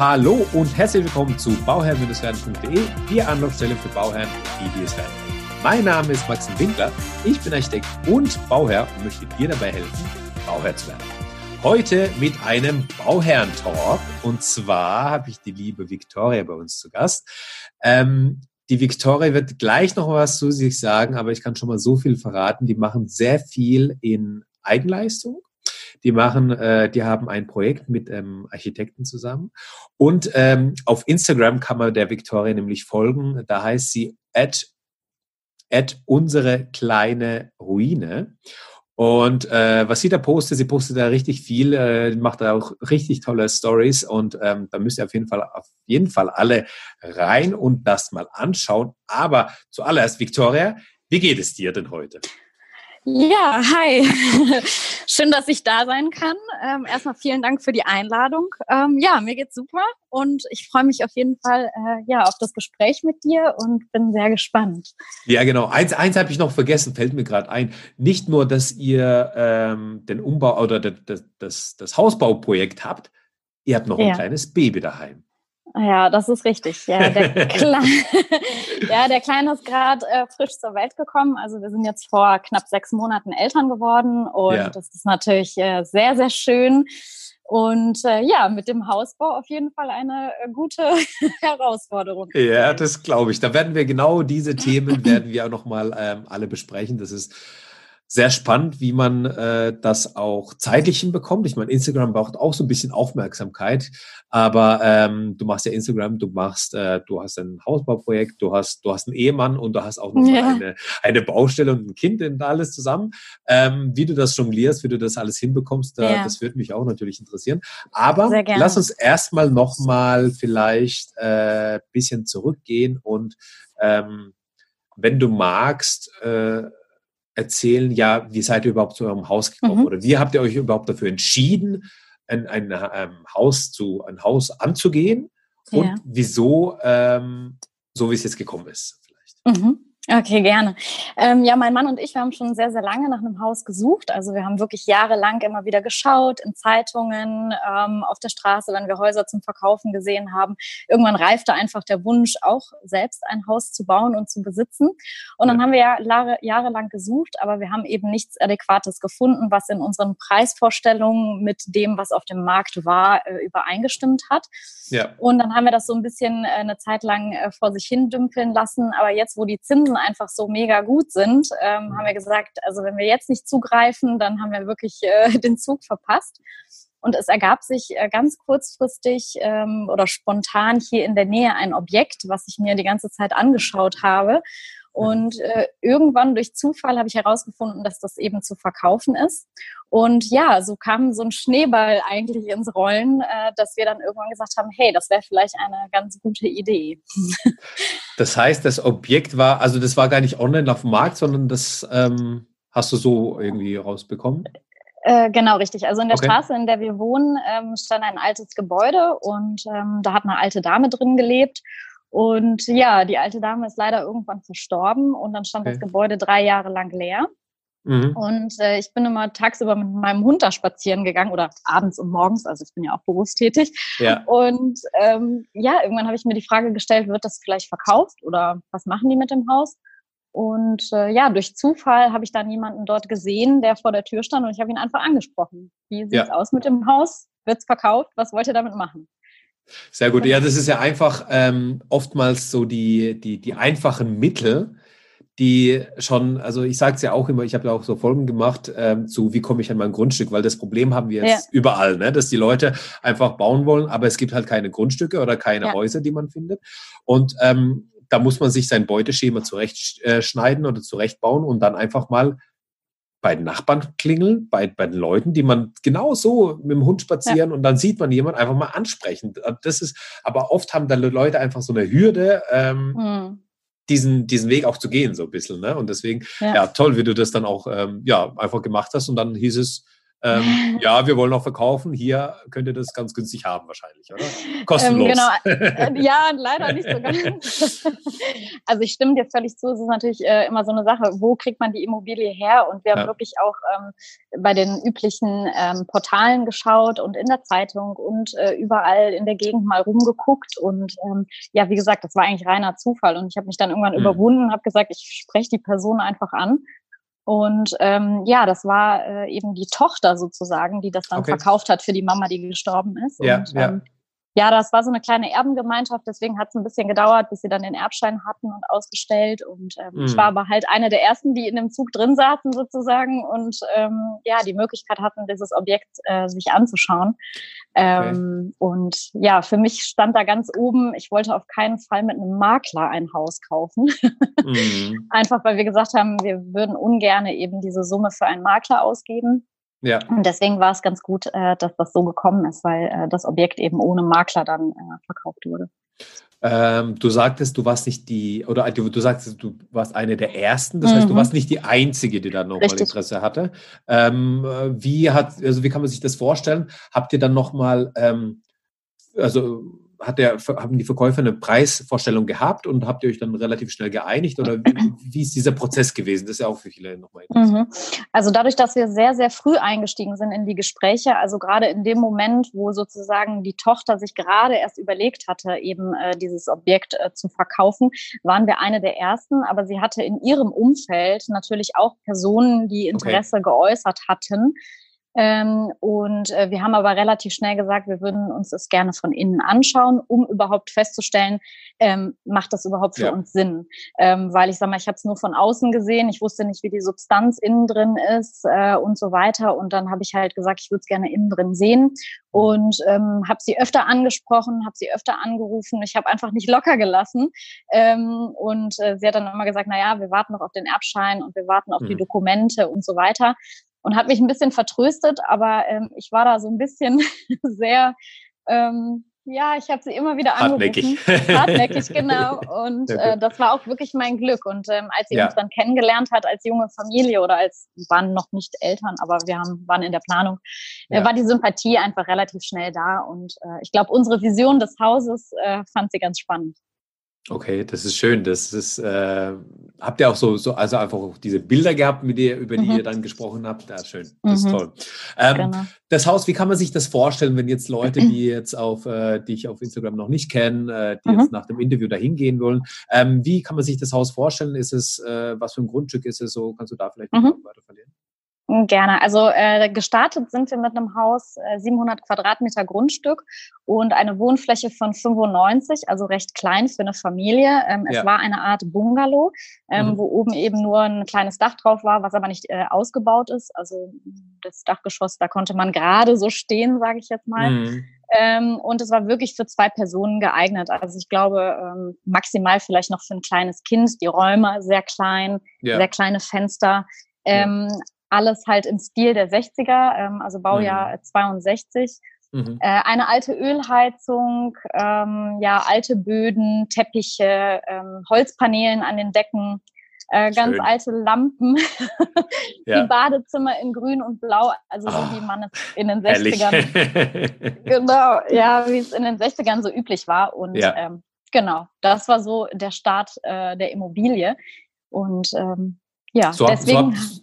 Hallo und herzlich willkommen zu bauherr-werden.de, die Anlaufstelle für Bauherren, die es werden. Mein Name ist Maxim Winkler, ich bin Architekt und Bauherr und möchte dir dabei helfen, Bauherr zu werden. Heute mit einem Bauherren-Talk und zwar habe ich die liebe Viktoria bei uns zu Gast. Ähm, die Viktoria wird gleich noch was zu sich sagen, aber ich kann schon mal so viel verraten. Die machen sehr viel in Eigenleistung die machen, äh, die haben ein Projekt mit ähm, Architekten zusammen. Und ähm, auf Instagram kann man der Victoria nämlich folgen. Da heißt sie at, at unsere kleine Ruine. Und äh, was sie da postet, sie postet da richtig viel, äh, macht da auch richtig tolle Stories und ähm, da müsst ihr auf jeden Fall auf jeden Fall alle rein und das mal anschauen. Aber zuallererst, Victoria, wie geht es dir denn heute? Ja, hi. Schön, dass ich da sein kann. Ähm, erstmal vielen Dank für die Einladung. Ähm, ja, mir geht's super und ich freue mich auf jeden Fall äh, ja auf das Gespräch mit dir und bin sehr gespannt. Ja, genau. Eins, eins habe ich noch vergessen, fällt mir gerade ein. Nicht nur, dass ihr ähm, den Umbau oder das, das, das Hausbauprojekt habt, ihr habt noch ja. ein kleines Baby daheim. Ja, das ist richtig. Ja, der, Kleine, ja, der Kleine ist gerade äh, frisch zur Welt gekommen. Also wir sind jetzt vor knapp sechs Monaten Eltern geworden und ja. das ist natürlich äh, sehr, sehr schön. Und äh, ja, mit dem Hausbau auf jeden Fall eine äh, gute Herausforderung. Ja, das glaube ich. Da werden wir genau diese Themen werden wir auch noch mal ähm, alle besprechen. Das ist sehr spannend, wie man äh, das auch zeitlich hinbekommt. Ich meine, Instagram braucht auch so ein bisschen Aufmerksamkeit, aber ähm, du machst ja Instagram, du machst, äh, du hast ein Hausbauprojekt, du hast, du hast einen Ehemann und du hast auch noch ja. eine, eine Baustelle und ein Kind und alles zusammen. Ähm, wie du das jonglierst, wie du das alles hinbekommst, da, ja. das würde mich auch natürlich interessieren. Aber lass uns erstmal nochmal vielleicht äh, bisschen zurückgehen und ähm, wenn du magst, äh, erzählen, ja, wie seid ihr überhaupt zu eurem Haus gekommen? Mhm. Oder wie habt ihr euch überhaupt dafür entschieden, ein, ein, ein ähm, Haus zu, ein Haus anzugehen? Und ja. wieso, ähm, so wie es jetzt gekommen ist, vielleicht? Mhm. Okay, gerne. Ähm, ja, mein Mann und ich, wir haben schon sehr, sehr lange nach einem Haus gesucht. Also wir haben wirklich jahrelang immer wieder geschaut, in Zeitungen, ähm, auf der Straße, wenn wir Häuser zum Verkaufen gesehen haben. Irgendwann reifte einfach der Wunsch, auch selbst ein Haus zu bauen und zu besitzen. Und dann haben wir ja Jahre, jahrelang gesucht, aber wir haben eben nichts Adäquates gefunden, was in unseren Preisvorstellungen mit dem, was auf dem Markt war, äh, übereingestimmt hat. Ja. Und dann haben wir das so ein bisschen äh, eine Zeit lang äh, vor sich hin dümpeln lassen. Aber jetzt, wo die Zinsen einfach so mega gut sind, ähm, haben wir gesagt, also wenn wir jetzt nicht zugreifen, dann haben wir wirklich äh, den Zug verpasst. Und es ergab sich äh, ganz kurzfristig ähm, oder spontan hier in der Nähe ein Objekt, was ich mir die ganze Zeit angeschaut habe. Und äh, irgendwann durch Zufall habe ich herausgefunden, dass das eben zu verkaufen ist. Und ja, so kam so ein Schneeball eigentlich ins Rollen, äh, dass wir dann irgendwann gesagt haben, hey, das wäre vielleicht eine ganz gute Idee. Das heißt, das Objekt war, also das war gar nicht online auf dem Markt, sondern das ähm, hast du so irgendwie rausbekommen? Äh, genau, richtig. Also in der okay. Straße, in der wir wohnen, ähm, stand ein altes Gebäude und ähm, da hat eine alte Dame drin gelebt. Und ja, die alte Dame ist leider irgendwann verstorben und dann stand okay. das Gebäude drei Jahre lang leer. Mhm. Und äh, ich bin immer tagsüber mit meinem Hund da spazieren gegangen oder abends und morgens, also ich bin ja auch berufstätig. Ja. Und ähm, ja, irgendwann habe ich mir die Frage gestellt, wird das vielleicht verkauft oder was machen die mit dem Haus? Und äh, ja, durch Zufall habe ich dann jemanden dort gesehen, der vor der Tür stand und ich habe ihn einfach angesprochen. Wie sieht's ja. aus mit dem Haus? Wird's verkauft? Was wollt ihr damit machen? Sehr gut. Ja, das ist ja einfach ähm, oftmals so die, die, die einfachen Mittel, die schon, also ich sage es ja auch immer, ich habe ja auch so Folgen gemacht ähm, zu, wie komme ich an mein Grundstück, weil das Problem haben wir jetzt ja. überall, ne? dass die Leute einfach bauen wollen, aber es gibt halt keine Grundstücke oder keine ja. Häuser, die man findet. Und ähm, da muss man sich sein Beuteschema zurechtschneiden äh, oder zurechtbauen und dann einfach mal bei den Nachbarn klingeln, bei, bei den Leuten, die man genau so mit dem Hund spazieren ja. und dann sieht man jemand einfach mal ansprechen. Das ist, aber oft haben dann Leute einfach so eine Hürde, ähm, mhm. diesen, diesen Weg auch zu gehen, so ein bisschen. Ne? Und deswegen, ja. ja. toll, wie du das dann auch ähm, ja, einfach gemacht hast. Und dann hieß es, ähm, ja, wir wollen auch verkaufen. Hier könnt ihr das ganz günstig haben wahrscheinlich, oder? Kostenlos. Ähm, genau. Äh, ja, leider nicht so ganz. also ich stimme dir völlig zu. Es ist natürlich äh, immer so eine Sache, wo kriegt man die Immobilie her? Und wir haben ja. wirklich auch ähm, bei den üblichen ähm, Portalen geschaut und in der Zeitung und äh, überall in der Gegend mal rumgeguckt. Und ähm, ja, wie gesagt, das war eigentlich reiner Zufall. Und ich habe mich dann irgendwann mhm. überwunden, habe gesagt, ich spreche die Person einfach an und ähm, ja, das war äh, eben die Tochter sozusagen, die das dann okay. verkauft hat für die Mama, die gestorben ist. Ja, und, ja. Ähm, ja, das war so eine kleine Erbengemeinschaft, deswegen hat es ein bisschen gedauert, bis sie dann den Erbschein hatten und ausgestellt. Und ähm, mhm. ich war aber halt eine der ersten, die in dem Zug drin saßen sozusagen und ähm, ja, die Möglichkeit hatten, dieses Objekt äh, sich anzuschauen. Ähm, okay. Und ja, für mich stand da ganz oben, ich wollte auf keinen Fall mit einem Makler ein Haus kaufen. Mhm. Einfach weil wir gesagt haben, wir würden ungern eben diese Summe für einen Makler ausgeben. Ja. Und deswegen war es ganz gut, äh, dass das so gekommen ist, weil äh, das Objekt eben ohne Makler dann äh, verkauft wurde. Ähm, du sagtest, du warst nicht die, oder du, du sagtest, du warst eine der ersten, das mhm. heißt, du mhm. warst nicht die einzige, die da nochmal Interesse hatte. Ähm, wie hat, also wie kann man sich das vorstellen? Habt ihr dann nochmal, ähm, also hat der, haben die Verkäufer eine Preisvorstellung gehabt und habt ihr euch dann relativ schnell geeinigt oder wie, wie ist dieser Prozess gewesen? Das ist ja auch für viele nochmal interessant. Mhm. Also dadurch, dass wir sehr, sehr früh eingestiegen sind in die Gespräche, also gerade in dem Moment, wo sozusagen die Tochter sich gerade erst überlegt hatte, eben äh, dieses Objekt äh, zu verkaufen, waren wir eine der ersten, aber sie hatte in ihrem Umfeld natürlich auch Personen, die Interesse okay. geäußert hatten. Ähm, und äh, wir haben aber relativ schnell gesagt, wir würden uns das gerne von innen anschauen, um überhaupt festzustellen, ähm, macht das überhaupt für ja. uns Sinn? Ähm, weil ich sage mal, ich habe es nur von außen gesehen, ich wusste nicht, wie die Substanz innen drin ist äh, und so weiter. Und dann habe ich halt gesagt, ich würde es gerne innen drin sehen und ähm, habe sie öfter angesprochen, habe sie öfter angerufen. Ich habe einfach nicht locker gelassen. Ähm, und äh, sie hat dann immer gesagt, na ja, wir warten noch auf den Erbschein und wir warten auf mhm. die Dokumente und so weiter und hat mich ein bisschen vertröstet, aber ähm, ich war da so ein bisschen sehr, ähm, ja, ich habe sie immer wieder angerufen. Hartnäckig. Hartnäckig, genau. Und äh, das war auch wirklich mein Glück. Und ähm, als sie ja. uns dann kennengelernt hat als junge Familie oder als, waren noch nicht Eltern, aber wir haben, waren in der Planung, äh, ja. war die Sympathie einfach relativ schnell da. Und äh, ich glaube, unsere Vision des Hauses äh, fand sie ganz spannend. Okay, das ist schön. Das ist, äh, habt ihr auch so, so, also einfach diese Bilder gehabt, mit der, über die mhm. ihr dann gesprochen habt? Ja, schön. Das mhm. ist toll. Ähm, genau. Das Haus, wie kann man sich das vorstellen, wenn jetzt Leute, die jetzt auf äh, dich auf Instagram noch nicht kennen, äh, die mhm. jetzt nach dem Interview dahin gehen wollen, ähm, wie kann man sich das Haus vorstellen? Ist es, äh, was für ein Grundstück ist es so? Kannst du da vielleicht mhm. weiter verlieren? Gerne. Also äh, gestartet sind wir mit einem Haus äh, 700 Quadratmeter Grundstück und eine Wohnfläche von 95, also recht klein für eine Familie. Ähm, ja. Es war eine Art Bungalow, ähm, mhm. wo oben eben nur ein kleines Dach drauf war, was aber nicht äh, ausgebaut ist. Also das Dachgeschoss, da konnte man gerade so stehen, sage ich jetzt mal. Mhm. Ähm, und es war wirklich für zwei Personen geeignet. Also ich glaube, ähm, maximal vielleicht noch für ein kleines Kind. Die Räume sehr klein, ja. sehr kleine Fenster. Ähm, ja alles halt im Stil der 60er, ähm, also Baujahr mhm. 62. Mhm. Äh, eine alte Ölheizung, ähm, ja, alte Böden, Teppiche, ähm, Holzpaneelen an den Decken, äh, ganz alte Lampen, ja. die Badezimmer in Grün und Blau, also so oh, wie man es in den 60ern, genau, ja, wie es in den 60ern so üblich war. Und ja. ähm, genau, das war so der Start äh, der Immobilie. Und ähm, ja, so deswegen. So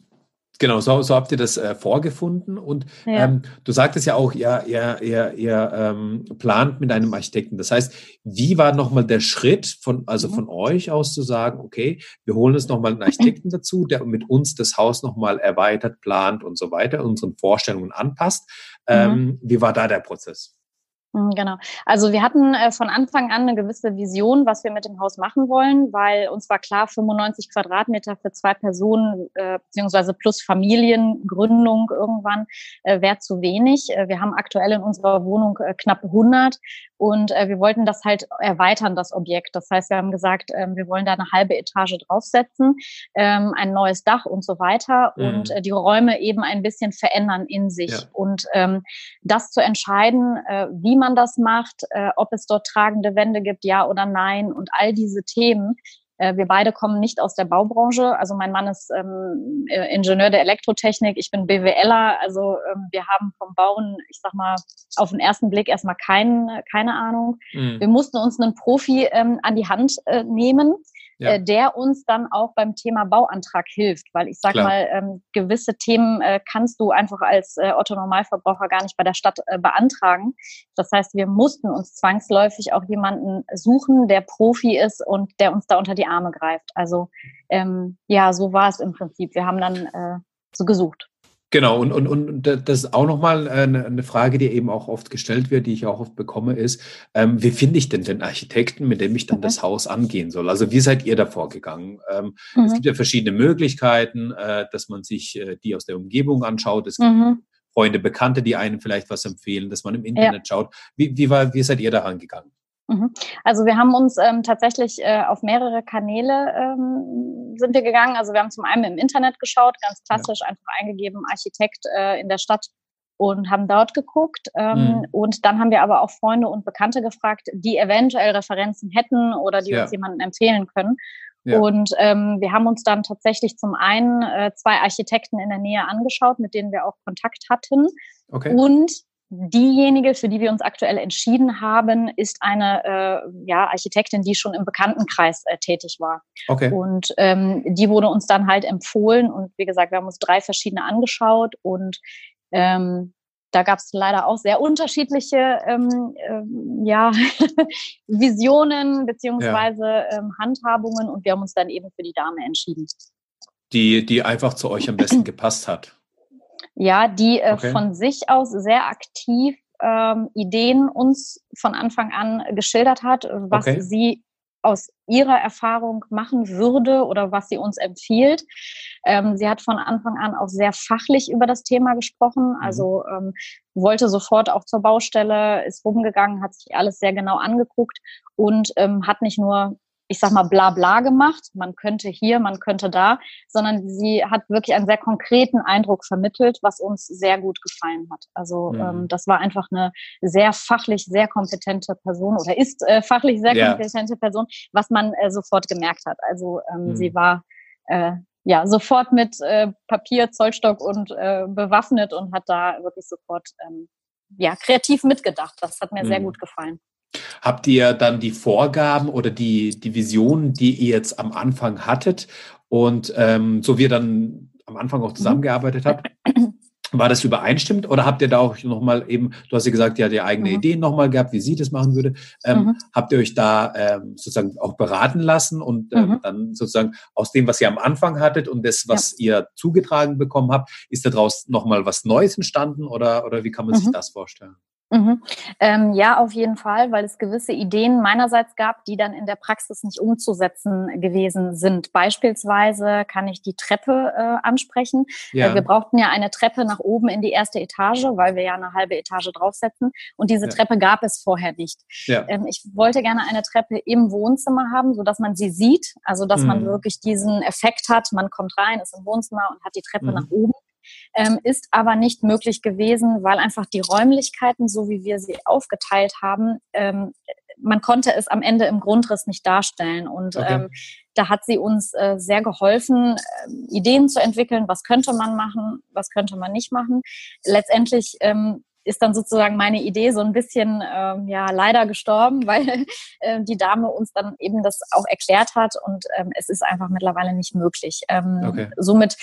Genau, so, so habt ihr das äh, vorgefunden. Und ja. ähm, du sagtest ja auch, ihr, ihr, ihr, ihr ähm, plant mit einem Architekten. Das heißt, wie war nochmal der Schritt von, also mhm. von euch aus zu sagen, okay, wir holen uns nochmal einen Architekten dazu, der mit uns das Haus nochmal erweitert, plant und so weiter, unseren Vorstellungen anpasst. Mhm. Ähm, wie war da der Prozess? Mhm, genau. Also wir hatten äh, von Anfang an eine gewisse Vision, was wir mit dem Haus machen wollen, weil uns war klar, 95 Quadratmeter für zwei Personen äh, beziehungsweise plus Familiengründung irgendwann äh, wäre zu wenig. Äh, wir haben aktuell in unserer Wohnung äh, knapp 100 und wir wollten das halt erweitern, das Objekt. Das heißt, wir haben gesagt, ähm, wir wollen da eine halbe Etage draufsetzen, ähm, ein neues Dach und so weiter mhm. und die Räume eben ein bisschen verändern in sich. Ja. Und ähm, das zu entscheiden, äh, wie man das macht, äh, ob es dort tragende Wände gibt, ja oder nein und all diese Themen, Äh, wir beide kommen nicht aus der Baubranche. Also mein Mann ist ähm, äh, Ingenieur der Elektrotechnik, ich bin BWLer. Also ähm, wir haben vom Bauen, ich sag mal, auf den ersten Blick erstmal kein, keine Ahnung. Mhm. Wir mussten uns einen Profi ähm, an die Hand äh, nehmen ja. äh, der uns dann auch beim Thema Bauantrag hilft. Weil ich sage mal, ähm, gewisse Themen äh, kannst du einfach als äh, Otto-Normalverbraucher gar nicht bei der Stadt äh, beantragen. Das heißt, wir mussten uns zwangsläufig auch jemanden suchen, der Profi ist und der uns da unter die Arme greift. Also ähm, ja, so war es im Prinzip. Wir haben dann äh, so gesucht. Genau, und, und, und das ist auch nochmal eine, eine Frage, die eben auch oft gestellt wird, die ich auch oft bekomme, ist, ähm, wie finde ich denn den Architekten, mit dem ich dann das Haus angehen soll? Also wie seid ihr da vorgegangen? Ähm, mhm. Es gibt ja verschiedene Möglichkeiten, äh, dass man sich äh, die aus der Umgebung anschaut. Es gibt mhm. Freunde, Bekannte, die einem vielleicht was empfehlen, dass man im Internet ja. schaut. Wie, wie, war, wie seid ihr da rangegangen? Mhm. Also wir haben uns ähm, tatsächlich äh, auf mehrere Kanäle ähm, sind wir gegangen. Also wir haben zum einen im Internet geschaut, ganz klassisch ja. einfach eingegeben Architekt äh, in der Stadt und haben dort geguckt. Ähm, mhm. Und dann haben wir aber auch Freunde und Bekannte gefragt, die eventuell Referenzen hätten oder die ja. uns jemanden empfehlen können. Ja. Und ähm, wir haben uns dann tatsächlich zum einen äh, zwei Architekten in der Nähe angeschaut, mit denen wir auch Kontakt hatten. Okay. Und Diejenige, für die wir uns aktuell entschieden haben, ist eine äh, ja, Architektin, die schon im Bekanntenkreis äh, tätig war. Okay. Und ähm, die wurde uns dann halt empfohlen. Und wie gesagt, wir haben uns drei verschiedene angeschaut und ähm, da gab es leider auch sehr unterschiedliche ähm, ähm, ja, Visionen beziehungsweise ja. ähm, Handhabungen und wir haben uns dann eben für die Dame entschieden. Die, die einfach zu euch am besten gepasst hat ja, die äh, okay. von sich aus sehr aktiv ähm, Ideen uns von Anfang an geschildert hat, was okay. sie aus ihrer Erfahrung machen würde oder was sie uns empfiehlt. Ähm, sie hat von Anfang an auch sehr fachlich über das Thema gesprochen, mhm. also ähm, wollte sofort auch zur Baustelle, ist rumgegangen, hat sich alles sehr genau angeguckt und ähm, hat nicht nur ich sag mal, bla bla gemacht. Man könnte hier, man könnte da, sondern sie hat wirklich einen sehr konkreten Eindruck vermittelt, was uns sehr gut gefallen hat. Also mhm. ähm, das war einfach eine sehr fachlich, sehr kompetente Person oder ist äh, fachlich sehr ja. kompetente Person, was man äh, sofort gemerkt hat. Also ähm, mhm. sie war äh, ja sofort mit äh, Papier, Zollstock und äh, bewaffnet und hat da wirklich sofort ähm, ja kreativ mitgedacht. Das hat mir mhm. sehr gut gefallen. Habt ihr dann die Vorgaben oder die, die Visionen, die ihr jetzt am Anfang hattet und ähm, so wie ihr dann am Anfang auch mhm. zusammengearbeitet habt, war das übereinstimmt oder habt ihr da auch nochmal eben, du hast ja gesagt, ihr habt ja eigene mhm. Ideen nochmal gehabt, wie sie das machen würde. Ähm, mhm. Habt ihr euch da ähm, sozusagen auch beraten lassen und ähm, mhm. dann sozusagen aus dem, was ihr am Anfang hattet und das, was ja. ihr zugetragen bekommen habt, ist daraus nochmal was Neues entstanden oder, oder wie kann man sich mhm. das vorstellen? Mhm. Ähm, ja, auf jeden Fall, weil es gewisse Ideen meinerseits gab, die dann in der Praxis nicht umzusetzen gewesen sind. Beispielsweise kann ich die Treppe äh, ansprechen. Ja. Äh, wir brauchten ja eine Treppe nach oben in die erste Etage, weil wir ja eine halbe Etage draufsetzen. Und diese ja. Treppe gab es vorher nicht. Ja. Ähm, ich wollte gerne eine Treppe im Wohnzimmer haben, so dass man sie sieht, also dass mhm. man wirklich diesen Effekt hat. Man kommt rein, ist im Wohnzimmer und hat die Treppe mhm. nach oben ähm, ist aber nicht möglich gewesen, weil einfach die Räumlichkeiten, so wie wir sie aufgeteilt haben, ähm, man konnte es am Ende im Grundriss nicht darstellen. Und okay. ähm, da hat sie uns äh, sehr geholfen, äh, Ideen zu entwickeln, was könnte man machen, was könnte man nicht machen. Letztendlich ähm, ist dann sozusagen meine Idee so ein bisschen ähm, ja leider gestorben, weil äh, die Dame uns dann eben das auch erklärt hat und ähm, es ist einfach mittlerweile nicht möglich. Ähm, okay. Somit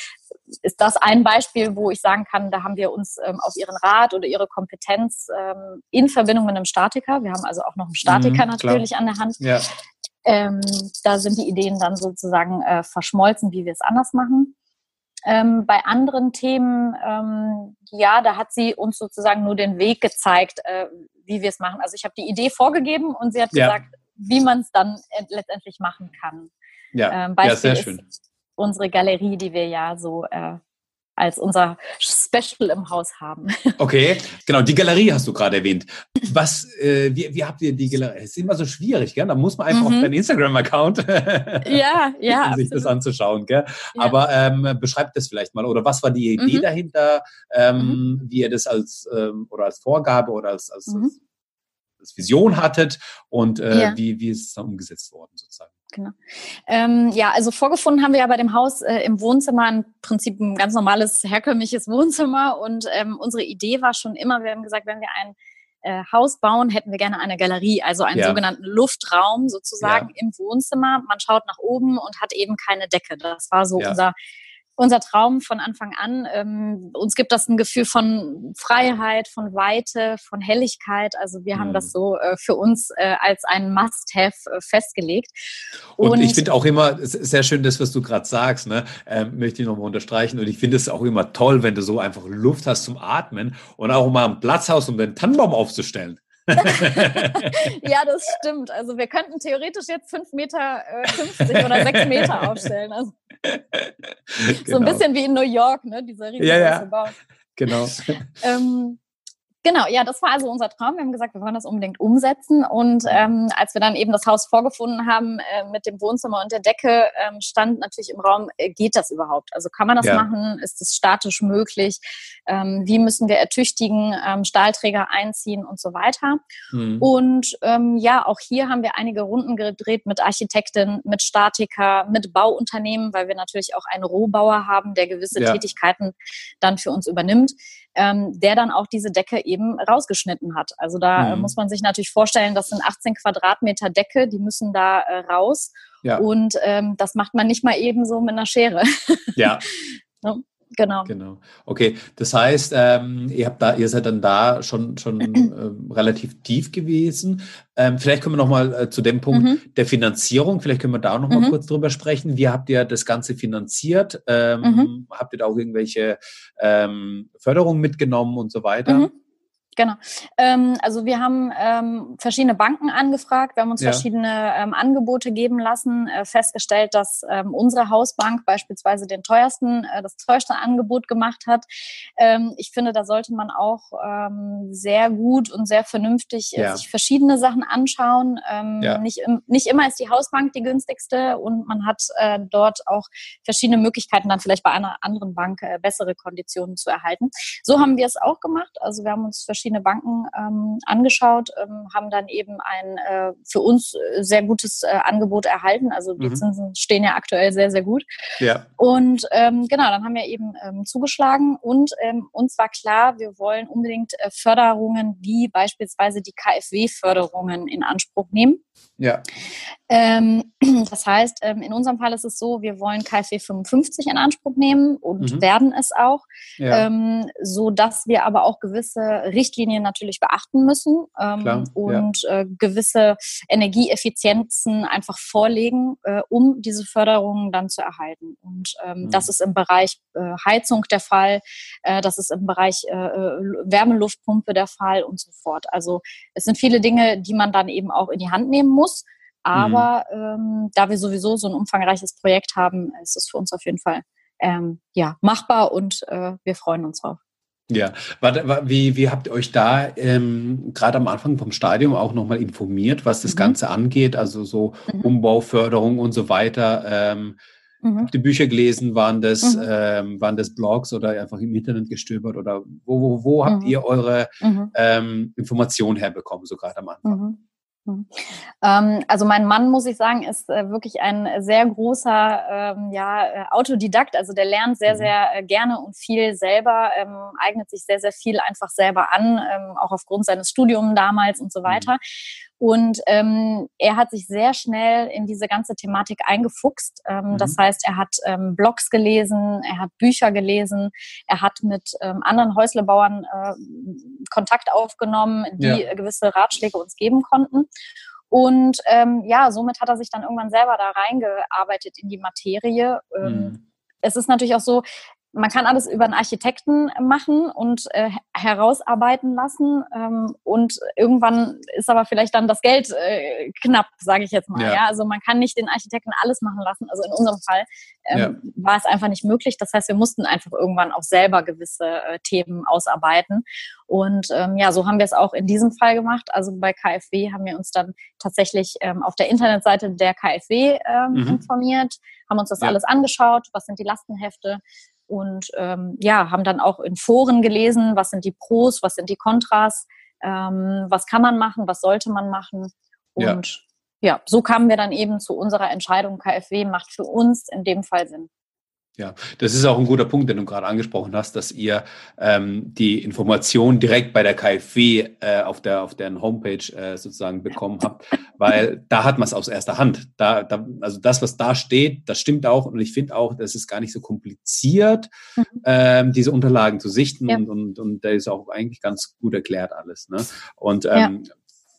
ist das ein Beispiel, wo ich sagen kann, da haben wir uns ähm, auf ihren Rat oder ihre Kompetenz ähm, in Verbindung mit einem Statiker, wir haben also auch noch einen Statiker mhm, natürlich klar. an der Hand, ja. ähm, da sind die Ideen dann sozusagen äh, verschmolzen, wie wir es anders machen. Ähm, bei anderen Themen, ähm, ja, da hat sie uns sozusagen nur den Weg gezeigt, äh, wie wir es machen. Also ich habe die Idee vorgegeben und sie hat ja. gesagt, wie man es dann letztendlich machen kann. Ja, ähm, ja sehr schön. Unsere Galerie, die wir ja so äh, als unser Special im Haus haben. Okay, genau, die Galerie hast du gerade erwähnt. Was, äh, wie, wie habt ihr die Galerie? Es ist immer so schwierig, gell? Da muss man einfach mhm. auf deinen Instagram-Account ja, ja, um sich das anzuschauen, gell? Ja. Aber ähm, beschreibt das vielleicht mal. Oder was war die Idee mhm. dahinter, ähm, mhm. wie ihr das als ähm, oder als Vorgabe oder als, als, mhm. als Vision hattet und äh, ja. wie, wie ist es dann umgesetzt worden sozusagen? Genau. Ähm, ja, also vorgefunden haben wir ja bei dem Haus äh, im Wohnzimmer im Prinzip ein ganz normales, herkömmliches Wohnzimmer. Und ähm, unsere Idee war schon immer, wir haben gesagt, wenn wir ein äh, Haus bauen, hätten wir gerne eine Galerie, also einen ja. sogenannten Luftraum sozusagen ja. im Wohnzimmer. Man schaut nach oben und hat eben keine Decke. Das war so ja. unser unser Traum von Anfang an. Ähm, uns gibt das ein Gefühl von Freiheit, von Weite, von Helligkeit. Also wir mhm. haben das so äh, für uns äh, als ein Must-Have äh, festgelegt. Und, und ich finde auch immer sehr schön das, was du gerade sagst, ne? Ähm, möchte ich nochmal unterstreichen. Und ich finde es auch immer toll, wenn du so einfach Luft hast zum Atmen und auch mal einen Platz hast, um den Tannenbaum aufzustellen. ja, das stimmt. Also wir könnten theoretisch jetzt 5 Meter äh, 50 oder 6 Meter aufstellen. Also, genau. So ein genau. bisschen wie in New York, ne? dieser riesige ja, ja. Bau. Genau. Ähm, Genau, ja, das war also unser Traum. Wir haben gesagt, wir wollen das unbedingt umsetzen. Und ähm, als wir dann eben das Haus vorgefunden haben äh, mit dem Wohnzimmer und der Decke, ähm, stand natürlich im Raum, äh, geht das überhaupt? Also kann man das ja. machen? Ist es statisch möglich? Ähm, wie müssen wir ertüchtigen, ähm, Stahlträger einziehen und so weiter? Mhm. Und ähm, ja, auch hier haben wir einige Runden gedreht mit Architekten, mit Statiker, mit Bauunternehmen, weil wir natürlich auch einen Rohbauer haben, der gewisse ja. Tätigkeiten dann für uns übernimmt ähm, der dann auch diese Decke eben rausgeschnitten hat. Also da äh, mhm. muss man sich natürlich vorstellen, das sind 18 Quadratmeter Decke, die müssen da äh, raus. Ja. Und ähm, das macht man nicht mal eben so mit einer Schere. Ja. Ne? Genau. Genau. Okay, das heißt, ähm, ihr habt da, ihr seid dann da schon schon ähm, relativ tief gewesen. Ähm, vielleicht kommen wir noch mal äh, zu dem Punkt mhm. der Finanzierung. Vielleicht können wir da auch noch mal mhm. kurz drüber sprechen. Wie habt ihr das Ganze finanziert? Ähm, mhm. Habt ihr da auch irgendwelche ähm, Förderungen mitgenommen und so weiter? Genau. Ähm, also wir haben ähm, verschiedene Banken angefragt, wir haben uns ja. verschiedene ähm, Angebote geben lassen, äh, festgestellt, dass ähm, unsere Hausbank beispielsweise den teuersten, äh, das teuerste Angebot gemacht hat. Ähm, ich finde, da sollte man auch ähm, sehr gut und sehr vernünftig äh, ja. sich verschiedene Sachen anschauen. Ja. Nicht, nicht immer ist die Hausbank die günstigste und man hat äh, dort auch verschiedene Möglichkeiten, dann vielleicht bei einer anderen Bank äh, bessere Konditionen zu erhalten. So haben wir es auch gemacht. Also wir haben uns verschiedene verschiedene Banken ähm, angeschaut, ähm, haben dann eben ein äh, für uns äh, sehr gutes äh, Angebot erhalten. Also die mhm. Zinsen stehen ja aktuell sehr, sehr gut. Ja. Und ähm, genau, dann haben wir eben ähm, zugeschlagen und ähm, uns war klar, wir wollen unbedingt äh, Förderungen wie beispielsweise die KfW-Förderungen in Anspruch nehmen. Ja. Ähm, das heißt, ähm, in unserem Fall ist es so, wir wollen KfW 55 in Anspruch nehmen und mhm. werden es auch, ja. ähm, so dass wir aber auch gewisse Richtlinien natürlich beachten müssen ähm, und ja. äh, gewisse Energieeffizienzen einfach vorlegen, äh, um diese Förderungen dann zu erhalten. Und mhm. das ist im Bereich äh, Heizung der Fall, das ist im Bereich Wärmeluftpumpe der Fall und so fort. Also es sind viele Dinge, die man dann eben auch in die Hand nehmen muss. Aber mhm. ähm, da wir sowieso so ein umfangreiches Projekt haben, ist es für uns auf jeden Fall ähm, ja, machbar und äh, wir freuen uns drauf. Ja, wie, wie habt ihr euch da ähm, gerade am Anfang vom Stadium auch nochmal informiert, was das mhm. Ganze angeht, also so mhm. Umbauförderung und so weiter? Ähm, mhm. Habt ihr Bücher gelesen? Waren das, mhm. ähm, waren das Blogs oder einfach im Internet gestöbert? Oder wo, wo, wo habt mhm. ihr eure mhm. ähm, Informationen herbekommen, so gerade am Anfang? Mhm. Ähm, also mein Mann, muss ich sagen, ist äh, wirklich ein sehr großer ähm, ja, äh, Autodidakt. Also der lernt sehr, mhm. sehr äh, gerne und viel selber, ähm, eignet sich sehr, sehr viel einfach selber an, auch aufgrund seines Studiums damals und so mhm. weiter. Und ähm, er hat sich sehr schnell in diese ganze Thematik eingefuchst. Ähm, mhm. Das heißt, er hat ähm, Blogs gelesen, er hat Bücher gelesen, er hat mit ähm, anderen Häuslebauern äh, Kontakt aufgenommen, die ja. gewisse Ratschläge uns geben konnten. Und ähm, ja, somit hat er sich dann irgendwann selber da reingearbeitet in die Materie. Ähm, mhm. Es ist natürlich auch so, man kann alles über einen Architekten machen und äh, herausarbeiten lassen. Ähm, und irgendwann ist aber vielleicht dann das Geld äh, knapp, sage ich jetzt mal. Ja. ja. Also man kann nicht den Architekten alles machen lassen. Also in unserem Fall ähm, ja. war es einfach nicht möglich. Das heißt, wir mussten einfach irgendwann auch selber gewisse äh, Themen ausarbeiten. Und ähm, ja, so haben wir es auch in diesem Fall gemacht. Also bei KfW haben wir uns dann tatsächlich ähm, auf der Internetseite der KfW ähm, mhm. informiert, haben uns das ja. alles angeschaut, was sind die Lastenhefte und ähm, ja, haben dann auch in Foren gelesen, was sind die Pros, was sind die Kontras, ähm, was kann man machen, was sollte man machen. Und ja, so kamen wir dann eben zu unserer Entscheidung, KfW macht für uns in dem Fall Sinn. Ja, das ist auch ein guter Punkt, den du gerade angesprochen hast, dass ihr ähm, die Information direkt bei der KfW äh, auf, der, auf deren Homepage äh, sozusagen bekommen habt, weil da hat man es aus erster Hand. Da, da, also das, was da steht, das stimmt auch und ich finde auch, das ist gar nicht so kompliziert, mhm. ähm, diese Unterlagen zu sichten ja. und, und, und da ist auch eigentlich ganz gut erklärt alles. Ne? Und ähm, ja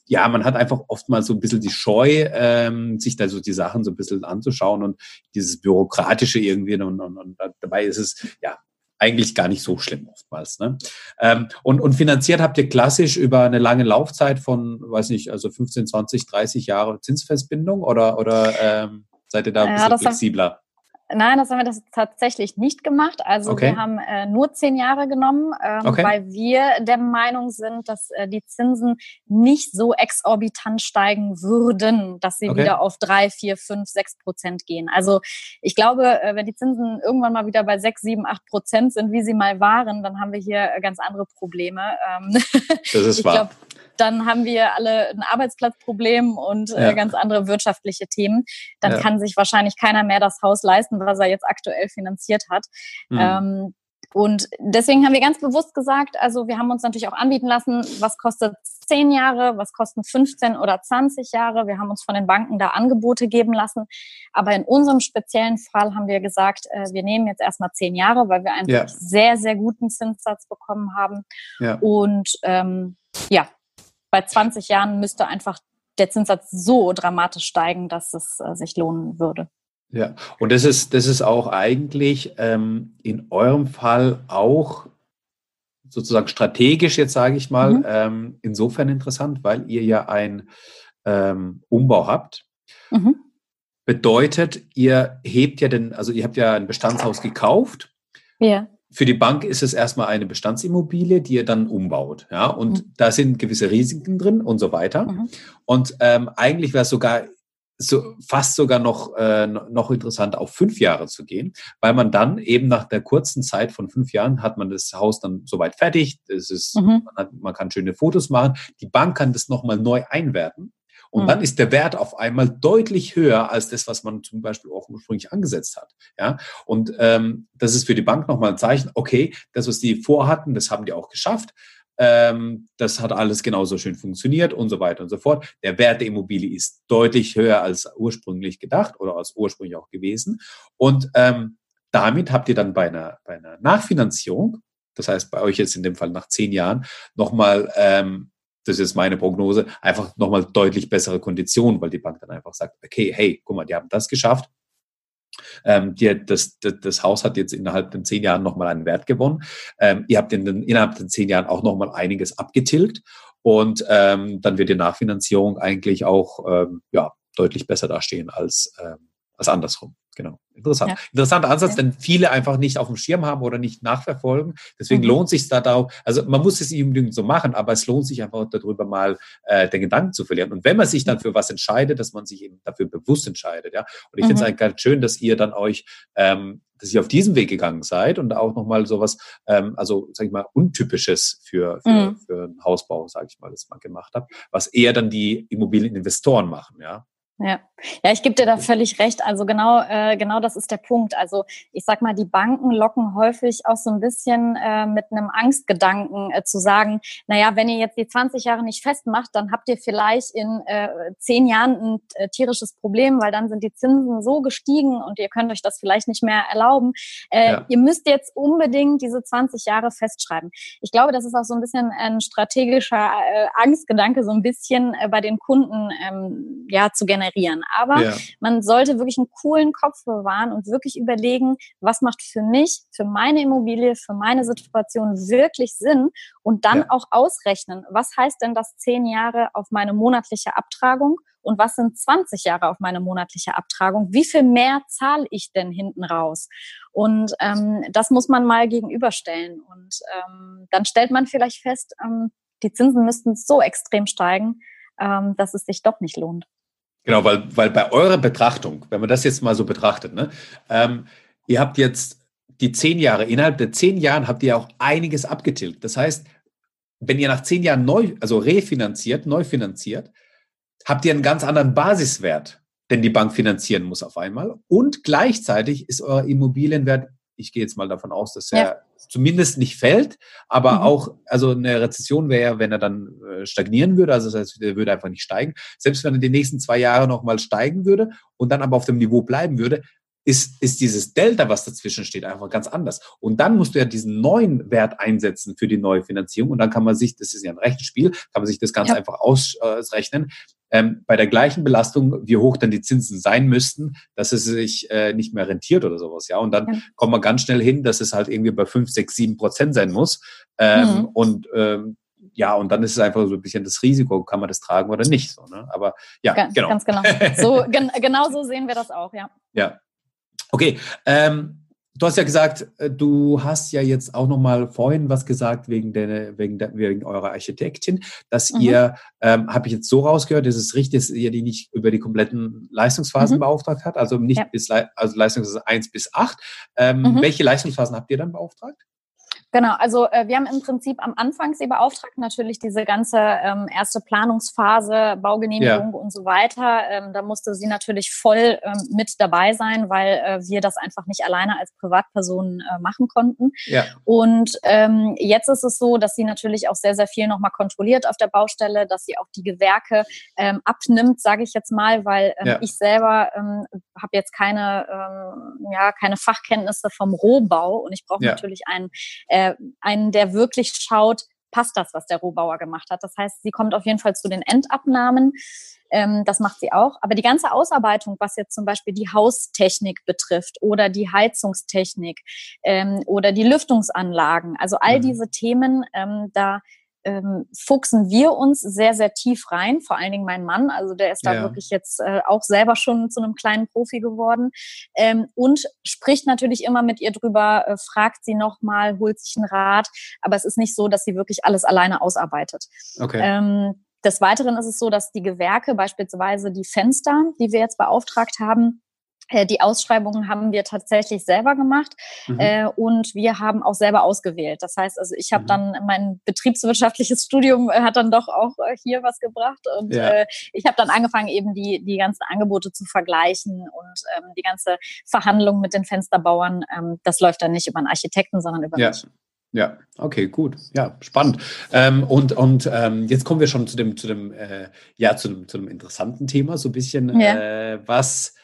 ja, man hat einfach oftmals so ein bisschen die Scheu, ähm, sich da so die Sachen so ein bisschen anzuschauen und dieses Bürokratische irgendwie und, und, und dabei ist es ja eigentlich gar nicht so schlimm oftmals. Ne? Ähm, und, und finanziert habt ihr klassisch über eine lange Laufzeit von, weiß nicht, also 15, 20, 30 Jahre Zinsfestbindung oder, oder ähm, seid ihr da ein bisschen ja, flexibler? Nein, das haben wir das tatsächlich nicht gemacht. Also okay. wir haben äh, nur zehn Jahre genommen, ähm, okay. weil wir der Meinung sind, dass äh, die Zinsen nicht so exorbitant steigen würden, dass sie okay. wieder auf drei, vier, fünf, sechs Prozent gehen. Also ich glaube, äh, wenn die Zinsen irgendwann mal wieder bei sechs, sieben, acht Prozent sind, wie sie mal waren, dann haben wir hier äh, ganz andere Probleme. Ähm, das ist wahr. Glaub, dann haben wir alle ein Arbeitsplatzproblem und äh, ja. ganz andere wirtschaftliche Themen. Dann ja. kann sich wahrscheinlich keiner mehr das Haus leisten, was er jetzt aktuell finanziert hat. Mhm. Ähm, und deswegen haben wir ganz bewusst gesagt, also wir haben uns natürlich auch anbieten lassen, was kostet 10 Jahre, was kosten 15 oder 20 Jahre. Wir haben uns von den Banken da Angebote geben lassen. Aber in unserem speziellen Fall haben wir gesagt, äh, wir nehmen jetzt erstmal 10 Jahre, weil wir einen ja. sehr, sehr guten Zinssatz bekommen haben. Ja. Und ähm, ja, bei 20 Jahren müsste einfach der Zinssatz so dramatisch steigen, dass es äh, sich lohnen würde. Ja, und das ist, das ist auch eigentlich ähm, in eurem Fall auch sozusagen strategisch, jetzt sage ich mal, mhm. ähm, insofern interessant, weil ihr ja einen ähm, Umbau habt. Mhm. Bedeutet, ihr hebt ja den, also ihr habt ja ein Bestandshaus gekauft. Ja. Für die Bank ist es erstmal eine Bestandsimmobilie, die ihr dann umbaut. Ja, und mhm. da sind gewisse Risiken drin und so weiter. Mhm. Und ähm, eigentlich wäre es sogar so fast sogar noch, äh, noch interessant, auf fünf Jahre zu gehen, weil man dann eben nach der kurzen Zeit von fünf Jahren hat man das Haus dann soweit fertig. Es ist, mhm. man, hat, man kann schöne Fotos machen. Die Bank kann das nochmal neu einwerten. Und mhm. dann ist der Wert auf einmal deutlich höher als das, was man zum Beispiel auch ursprünglich angesetzt hat. Ja, und ähm, das ist für die Bank nochmal ein Zeichen, okay, das, was die vorhatten, das haben die auch geschafft. Ähm, das hat alles genauso schön funktioniert und so weiter und so fort. Der Wert der Immobilie ist deutlich höher als ursprünglich gedacht oder als ursprünglich auch gewesen. Und ähm, damit habt ihr dann bei einer, bei einer Nachfinanzierung, das heißt bei euch jetzt in dem Fall nach zehn Jahren, nochmal ähm, das ist meine Prognose, einfach nochmal deutlich bessere Konditionen, weil die Bank dann einfach sagt, okay, hey, guck mal, die haben das geschafft. Ähm, die, das, das, das Haus hat jetzt innerhalb von zehn Jahren nochmal einen Wert gewonnen. Ähm, ihr habt in den, innerhalb von zehn Jahren auch nochmal einiges abgetilgt und ähm, dann wird die Nachfinanzierung eigentlich auch ähm, ja, deutlich besser dastehen als, ähm, als andersrum. Genau. Interessant. Ja. Interessanter Ansatz, ja. denn viele einfach nicht auf dem Schirm haben oder nicht nachverfolgen. Deswegen mhm. lohnt sich da auch, also man muss es nicht unbedingt so machen, aber es lohnt sich einfach darüber mal äh, den Gedanken zu verlieren. Und wenn man sich dann für was entscheidet, dass man sich eben dafür bewusst entscheidet, ja. Und ich mhm. finde es eigentlich ganz schön, dass ihr dann euch, ähm, dass ihr auf diesem Weg gegangen seid und auch nochmal sowas, ähm, also sag ich mal, Untypisches für, für, mhm. für einen Hausbau, sage ich mal, das mal gemacht habt, was eher dann die Immobilieninvestoren machen, ja. Ja, ja, ich gebe dir da völlig recht. Also genau, äh, genau das ist der Punkt. Also ich sag mal, die Banken locken häufig auch so ein bisschen äh, mit einem Angstgedanken äh, zu sagen, naja, wenn ihr jetzt die 20 Jahre nicht festmacht, dann habt ihr vielleicht in äh, zehn Jahren ein äh, tierisches Problem, weil dann sind die Zinsen so gestiegen und ihr könnt euch das vielleicht nicht mehr erlauben. Äh, ja. Ihr müsst jetzt unbedingt diese 20 Jahre festschreiben. Ich glaube, das ist auch so ein bisschen ein strategischer äh, Angstgedanke, so ein bisschen äh, bei den Kunden ähm, ja zu generieren generieren. Aber ja. man sollte wirklich einen coolen Kopf bewahren und wirklich überlegen, was macht für mich, für meine Immobilie, für meine Situation wirklich Sinn und dann ja. auch ausrechnen, was heißt denn das zehn Jahre auf meine monatliche Abtragung und was sind 20 Jahre auf meine monatliche Abtragung? Wie viel mehr zahle ich denn hinten raus? Und ähm, das muss man mal gegenüberstellen. Und ähm, dann stellt man vielleicht fest, ähm, die Zinsen müssten so extrem steigen, ähm, dass es sich doch nicht lohnt. Genau, weil, weil bei eurer Betrachtung, wenn man das jetzt mal so betrachtet, ne, ähm, ihr habt jetzt die zehn Jahre, innerhalb der zehn Jahren habt ihr auch einiges abgetilgt. Das heißt, wenn ihr nach zehn Jahren neu, also refinanziert, neu finanziert, habt ihr einen ganz anderen Basiswert, den die Bank finanzieren muss auf einmal. Und gleichzeitig ist euer Immobilienwert, ich gehe jetzt mal davon aus, dass er ja. Zumindest nicht fällt, aber mhm. auch, also eine Rezession wäre ja, wenn er dann äh, stagnieren würde, also das heißt, er würde einfach nicht steigen. Selbst wenn er die nächsten zwei Jahre nochmal steigen würde und dann aber auf dem Niveau bleiben würde, ist, ist dieses Delta, was dazwischen steht, einfach ganz anders. Und dann musst du ja diesen neuen Wert einsetzen für die neue Finanzierung. Und dann kann man sich, das ist ja ein Rechenspiel, kann man sich das ganz ja. einfach ausrechnen. Ähm, bei der gleichen Belastung, wie hoch dann die Zinsen sein müssten, dass es sich äh, nicht mehr rentiert oder sowas. Ja, und dann ja. kommt man ganz schnell hin, dass es halt irgendwie bei fünf, sechs, sieben Prozent sein muss. Ähm, mhm. Und ähm, ja, und dann ist es einfach so ein bisschen das Risiko, kann man das tragen oder nicht. So, ne? Aber ja, ganz, genau. Ganz genau. So, gen genau so sehen wir das auch, ja. Ja, Okay, ähm, du hast ja gesagt, äh, du hast ja jetzt auch noch mal vorhin was gesagt wegen, der, wegen, der, wegen eurer Architektin, dass mhm. ihr, ähm, habe ich jetzt so rausgehört, ist es richtig, dass ihr die nicht über die kompletten Leistungsphasen mhm. beauftragt hat, also nicht ja. bis also Leistungsphasen 1 bis 8. Ähm, mhm. Welche Leistungsphasen habt ihr dann beauftragt? Genau, also äh, wir haben im Prinzip am Anfang sie beauftragt, natürlich diese ganze ähm, erste Planungsphase, Baugenehmigung ja. und so weiter. Ähm, da musste sie natürlich voll ähm, mit dabei sein, weil äh, wir das einfach nicht alleine als Privatpersonen äh, machen konnten. Ja. Und ähm, jetzt ist es so, dass sie natürlich auch sehr, sehr viel nochmal kontrolliert auf der Baustelle, dass sie auch die Gewerke ähm, abnimmt, sage ich jetzt mal, weil ähm, ja. ich selber ähm, habe jetzt keine, ähm, ja, keine Fachkenntnisse vom Rohbau und ich brauche natürlich einen äh, äh, einen, der wirklich schaut, passt das, was der Rohbauer gemacht hat. Das heißt, sie kommt auf jeden Fall zu den Endabnahmen. Ähm, das macht sie auch. Aber die ganze Ausarbeitung, was jetzt zum Beispiel die Haustechnik betrifft oder die Heizungstechnik ähm, oder die Lüftungsanlagen, also all mhm. diese Themen, ähm, da ähm, fuchsen wir uns sehr, sehr tief rein, vor allen Dingen mein Mann, also der ist da ja. wirklich jetzt äh, auch selber schon zu einem kleinen Profi geworden ähm, und spricht natürlich immer mit ihr drüber, äh, fragt sie nochmal, holt sich einen Rat, aber es ist nicht so, dass sie wirklich alles alleine ausarbeitet. Okay. Ähm, des Weiteren ist es so, dass die Gewerke, beispielsweise die Fenster, die wir jetzt beauftragt haben, die Ausschreibungen haben wir tatsächlich selber gemacht mhm. äh, und wir haben auch selber ausgewählt. Das heißt, also ich habe mhm. dann mein betriebswirtschaftliches Studium äh, hat dann doch auch äh, hier was gebracht und ja. äh, ich habe dann angefangen eben die die ganzen Angebote zu vergleichen und ähm, die ganze Verhandlung mit den Fensterbauern. Ähm, das läuft dann nicht über einen Architekten, sondern über ja. mich. Ja, okay, gut. Ja, spannend. Ähm, und und ähm, jetzt kommen wir schon zu dem, zu dem, äh, ja, zu dem, zu dem interessanten Thema, so ein bisschen, ja. äh, was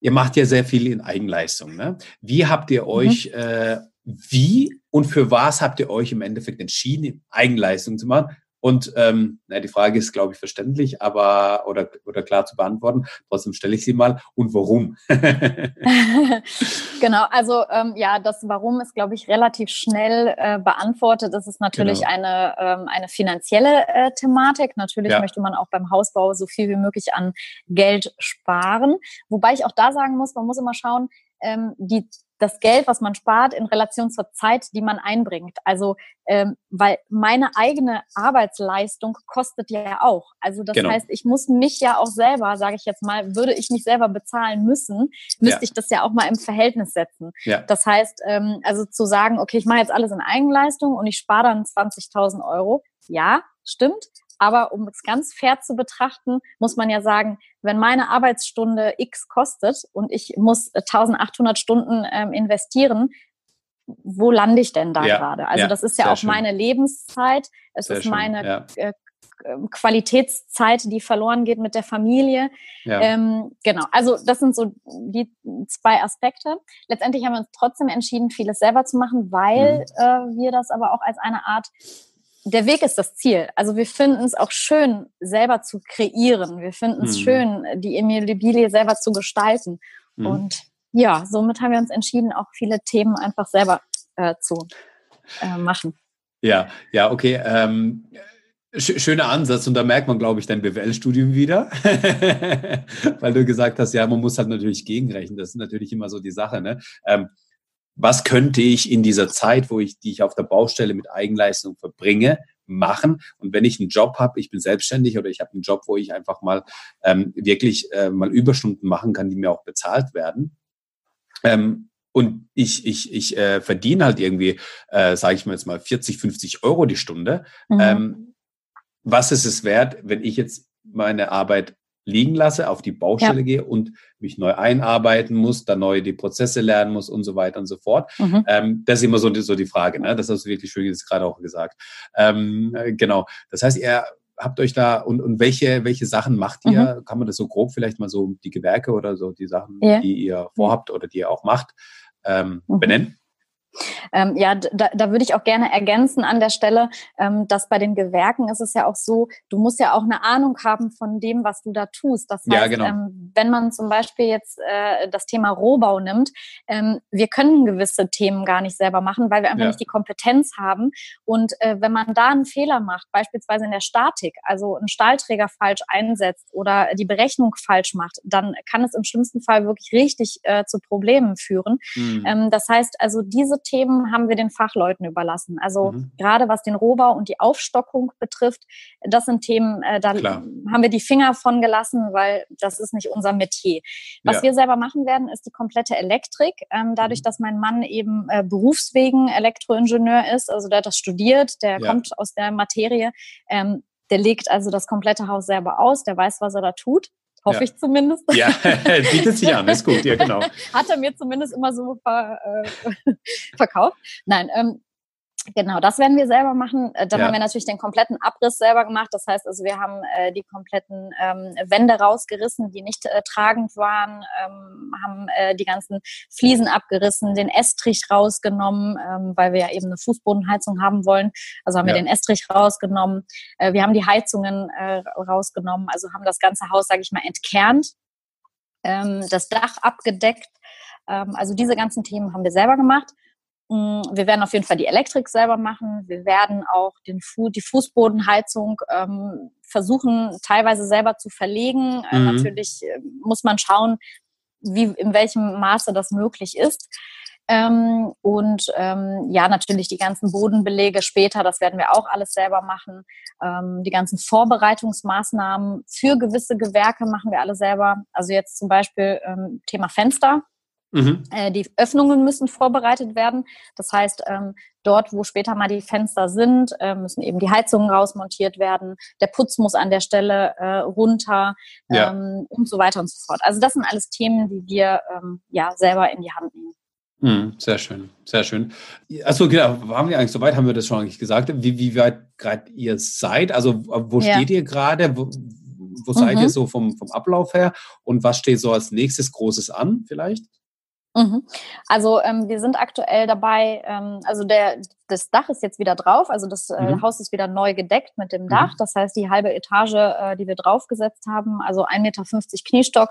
Ihr macht ja sehr viel in Eigenleistung. Ne? Wie habt ihr mhm. euch, mhm. äh, wie und für was habt ihr euch im Endeffekt entschieden, in Eigenleistung zu machen? Und ähm, na, die Frage ist, glaube ich, verständlich, aber oder, oder klar zu beantworten. Trotzdem stelle ich sie mal. Und warum? genau, also ähm, ja, das Warum ist, glaube ich, relativ schnell äh, beantwortet. Das ist natürlich genau. eine, ähm, eine finanzielle äh, Thematik. Natürlich ja. möchte man auch beim Hausbau so viel wie möglich an Geld sparen. Wobei ich auch da sagen muss, man muss immer schauen, ähm, die das Geld, was man spart, in Relation zur Zeit, die man einbringt. Also, ähm, weil meine eigene Arbeitsleistung kostet ja auch. Also das genau. heißt, ich muss mich ja auch selber, sage ich jetzt mal, würde ich mich selber bezahlen müssen, müsste ja. ich das ja auch mal im Verhältnis setzen. Ja. Das heißt, ähm, also zu sagen, okay, ich mache jetzt alles in Eigenleistung und ich spare dann 20.000 Euro. Ja, stimmt. Aber um es ganz fair zu betrachten, muss man ja sagen, wenn meine Arbeitsstunde X kostet und ich muss 1800 Stunden ähm, investieren, wo lande ich denn da ja, gerade? Also ja, das ist ja auch schön. meine Lebenszeit, es sehr ist schön, meine ja. äh, ähm, Qualitätszeit, die verloren geht mit der Familie. Ähm, genau, also das sind so die zwei Aspekte. Letztendlich haben wir uns trotzdem entschieden, vieles selber zu machen, weil mhm. äh, wir das aber auch als eine Art der Weg ist das Ziel. Also wir finden es auch schön, selber zu kreieren. Wir finden es mhm. schön, die Immobilie selber zu gestalten. Mhm. Und ja, somit haben wir uns entschieden, auch viele Themen einfach selber äh, zu äh, machen. Ja, ja, okay. Ähm, schöner Ansatz und da merkt man, glaube ich, dein BWL-Studium wieder, weil du gesagt hast, ja, man muss halt natürlich gegenrechnen. Das ist natürlich immer so die Sache. Ne? Ähm, was könnte ich in dieser Zeit, wo ich, die ich auf der Baustelle mit Eigenleistung verbringe, machen. Und wenn ich einen Job habe, ich bin selbstständig oder ich habe einen Job, wo ich einfach mal ähm, wirklich äh, mal Überstunden machen kann, die mir auch bezahlt werden. Ähm, und ich, ich, ich äh, verdiene halt irgendwie, äh, sage ich mal jetzt mal, 40, 50 Euro die Stunde. Mhm. Ähm, was ist es wert, wenn ich jetzt meine Arbeit liegen lasse, auf die Baustelle ja. gehe und mich neu einarbeiten muss, dann neu die Prozesse lernen muss und so weiter und so fort. Mhm. Ähm, das ist immer so, so die Frage. Ne? Das hast du wirklich schön jetzt gerade auch gesagt. Ähm, äh, genau. Das heißt, ihr habt euch da und, und welche, welche Sachen macht ihr? Mhm. Kann man das so grob vielleicht mal so die Gewerke oder so die Sachen, ja. die ihr vorhabt oder die ihr auch macht, ähm, mhm. benennen? Ähm, ja, da, da würde ich auch gerne ergänzen an der Stelle, ähm, dass bei den Gewerken ist es ja auch so, du musst ja auch eine Ahnung haben von dem, was du da tust. Das heißt, ja, genau. ähm, wenn man zum Beispiel jetzt äh, das Thema Rohbau nimmt, ähm, wir können gewisse Themen gar nicht selber machen, weil wir einfach ja. nicht die Kompetenz haben. Und äh, wenn man da einen Fehler macht, beispielsweise in der Statik, also einen Stahlträger falsch einsetzt oder die Berechnung falsch macht, dann kann es im schlimmsten Fall wirklich richtig äh, zu Problemen führen. Mhm. Ähm, das heißt also, diese Themen haben wir den Fachleuten überlassen. Also mhm. gerade was den Rohbau und die Aufstockung betrifft, das sind Themen, äh, da Klar. haben wir die Finger von gelassen, weil das ist nicht unser Metier. Was ja. wir selber machen werden, ist die komplette Elektrik. Ähm, dadurch, mhm. dass mein Mann eben äh, berufswegen Elektroingenieur ist, also der hat das studiert, der ja. kommt aus der Materie, ähm, der legt also das komplette Haus selber aus, der weiß, was er da tut. Hoffe ja. ich zumindest. Ja, bietet sich an, ist gut, ja, genau. Hat er mir zumindest immer so ver, äh, verkauft. Nein, ähm, Genau, das werden wir selber machen. Äh, dann ja. haben wir natürlich den kompletten Abriss selber gemacht. Das heißt also, wir haben äh, die kompletten ähm, Wände rausgerissen, die nicht äh, tragend waren, ähm, haben äh, die ganzen Fliesen abgerissen, den Estrich rausgenommen, ähm, weil wir ja eben eine Fußbodenheizung haben wollen. Also haben ja. wir den Estrich rausgenommen. Äh, wir haben die Heizungen äh, rausgenommen, also haben das ganze Haus, sage ich mal, entkernt, ähm, das Dach abgedeckt. Ähm, also diese ganzen Themen haben wir selber gemacht. Mm, wir werden auf jeden Fall die Elektrik selber machen. Wir werden auch den Fu die Fußbodenheizung ähm, versuchen, teilweise selber zu verlegen. Äh, mhm. Äh, natürlich äh, muss man schauen, wie, in welchem Maße das möglich ist. Ähm, und ähm, ja, natürlich die ganzen Bodenbelege später, das werden wir auch alles selber machen. Ähm, die ganzen Vorbereitungsmaßnahmen für gewisse Gewerke machen wir alle selber. Also jetzt zum Beispiel ähm, Thema Fenster. Mhm. Äh, die Öffnungen müssen vorbereitet werden. Das heißt, ähm, dort, wo später mal die Fenster sind, äh, müssen eben die Heizungen rausmontiert werden. Der Putz muss an der Stelle äh, runter ja. ähm, und so weiter und so fort. Also das sind alles Themen, die wir ähm, ja selber in die Hand nehmen. Mhm, sehr schön, sehr schön. Achso, genau, haben wir eigentlich soweit, haben wir das schon eigentlich gesagt, wie, wie weit gerade ihr seid? Also wo ja. steht ihr gerade? Wo, wo seid mhm. ihr so vom, vom Ablauf her? Und was steht so als nächstes Großes an vielleicht? Mhm. Also ähm, wir sind aktuell dabei, ähm, also der, das Dach ist jetzt wieder drauf, also das äh, mhm. Haus ist wieder neu gedeckt mit dem Dach. Mhm. Das heißt, die halbe Etage, äh, die wir draufgesetzt haben, also 1,50 Meter Kniestock,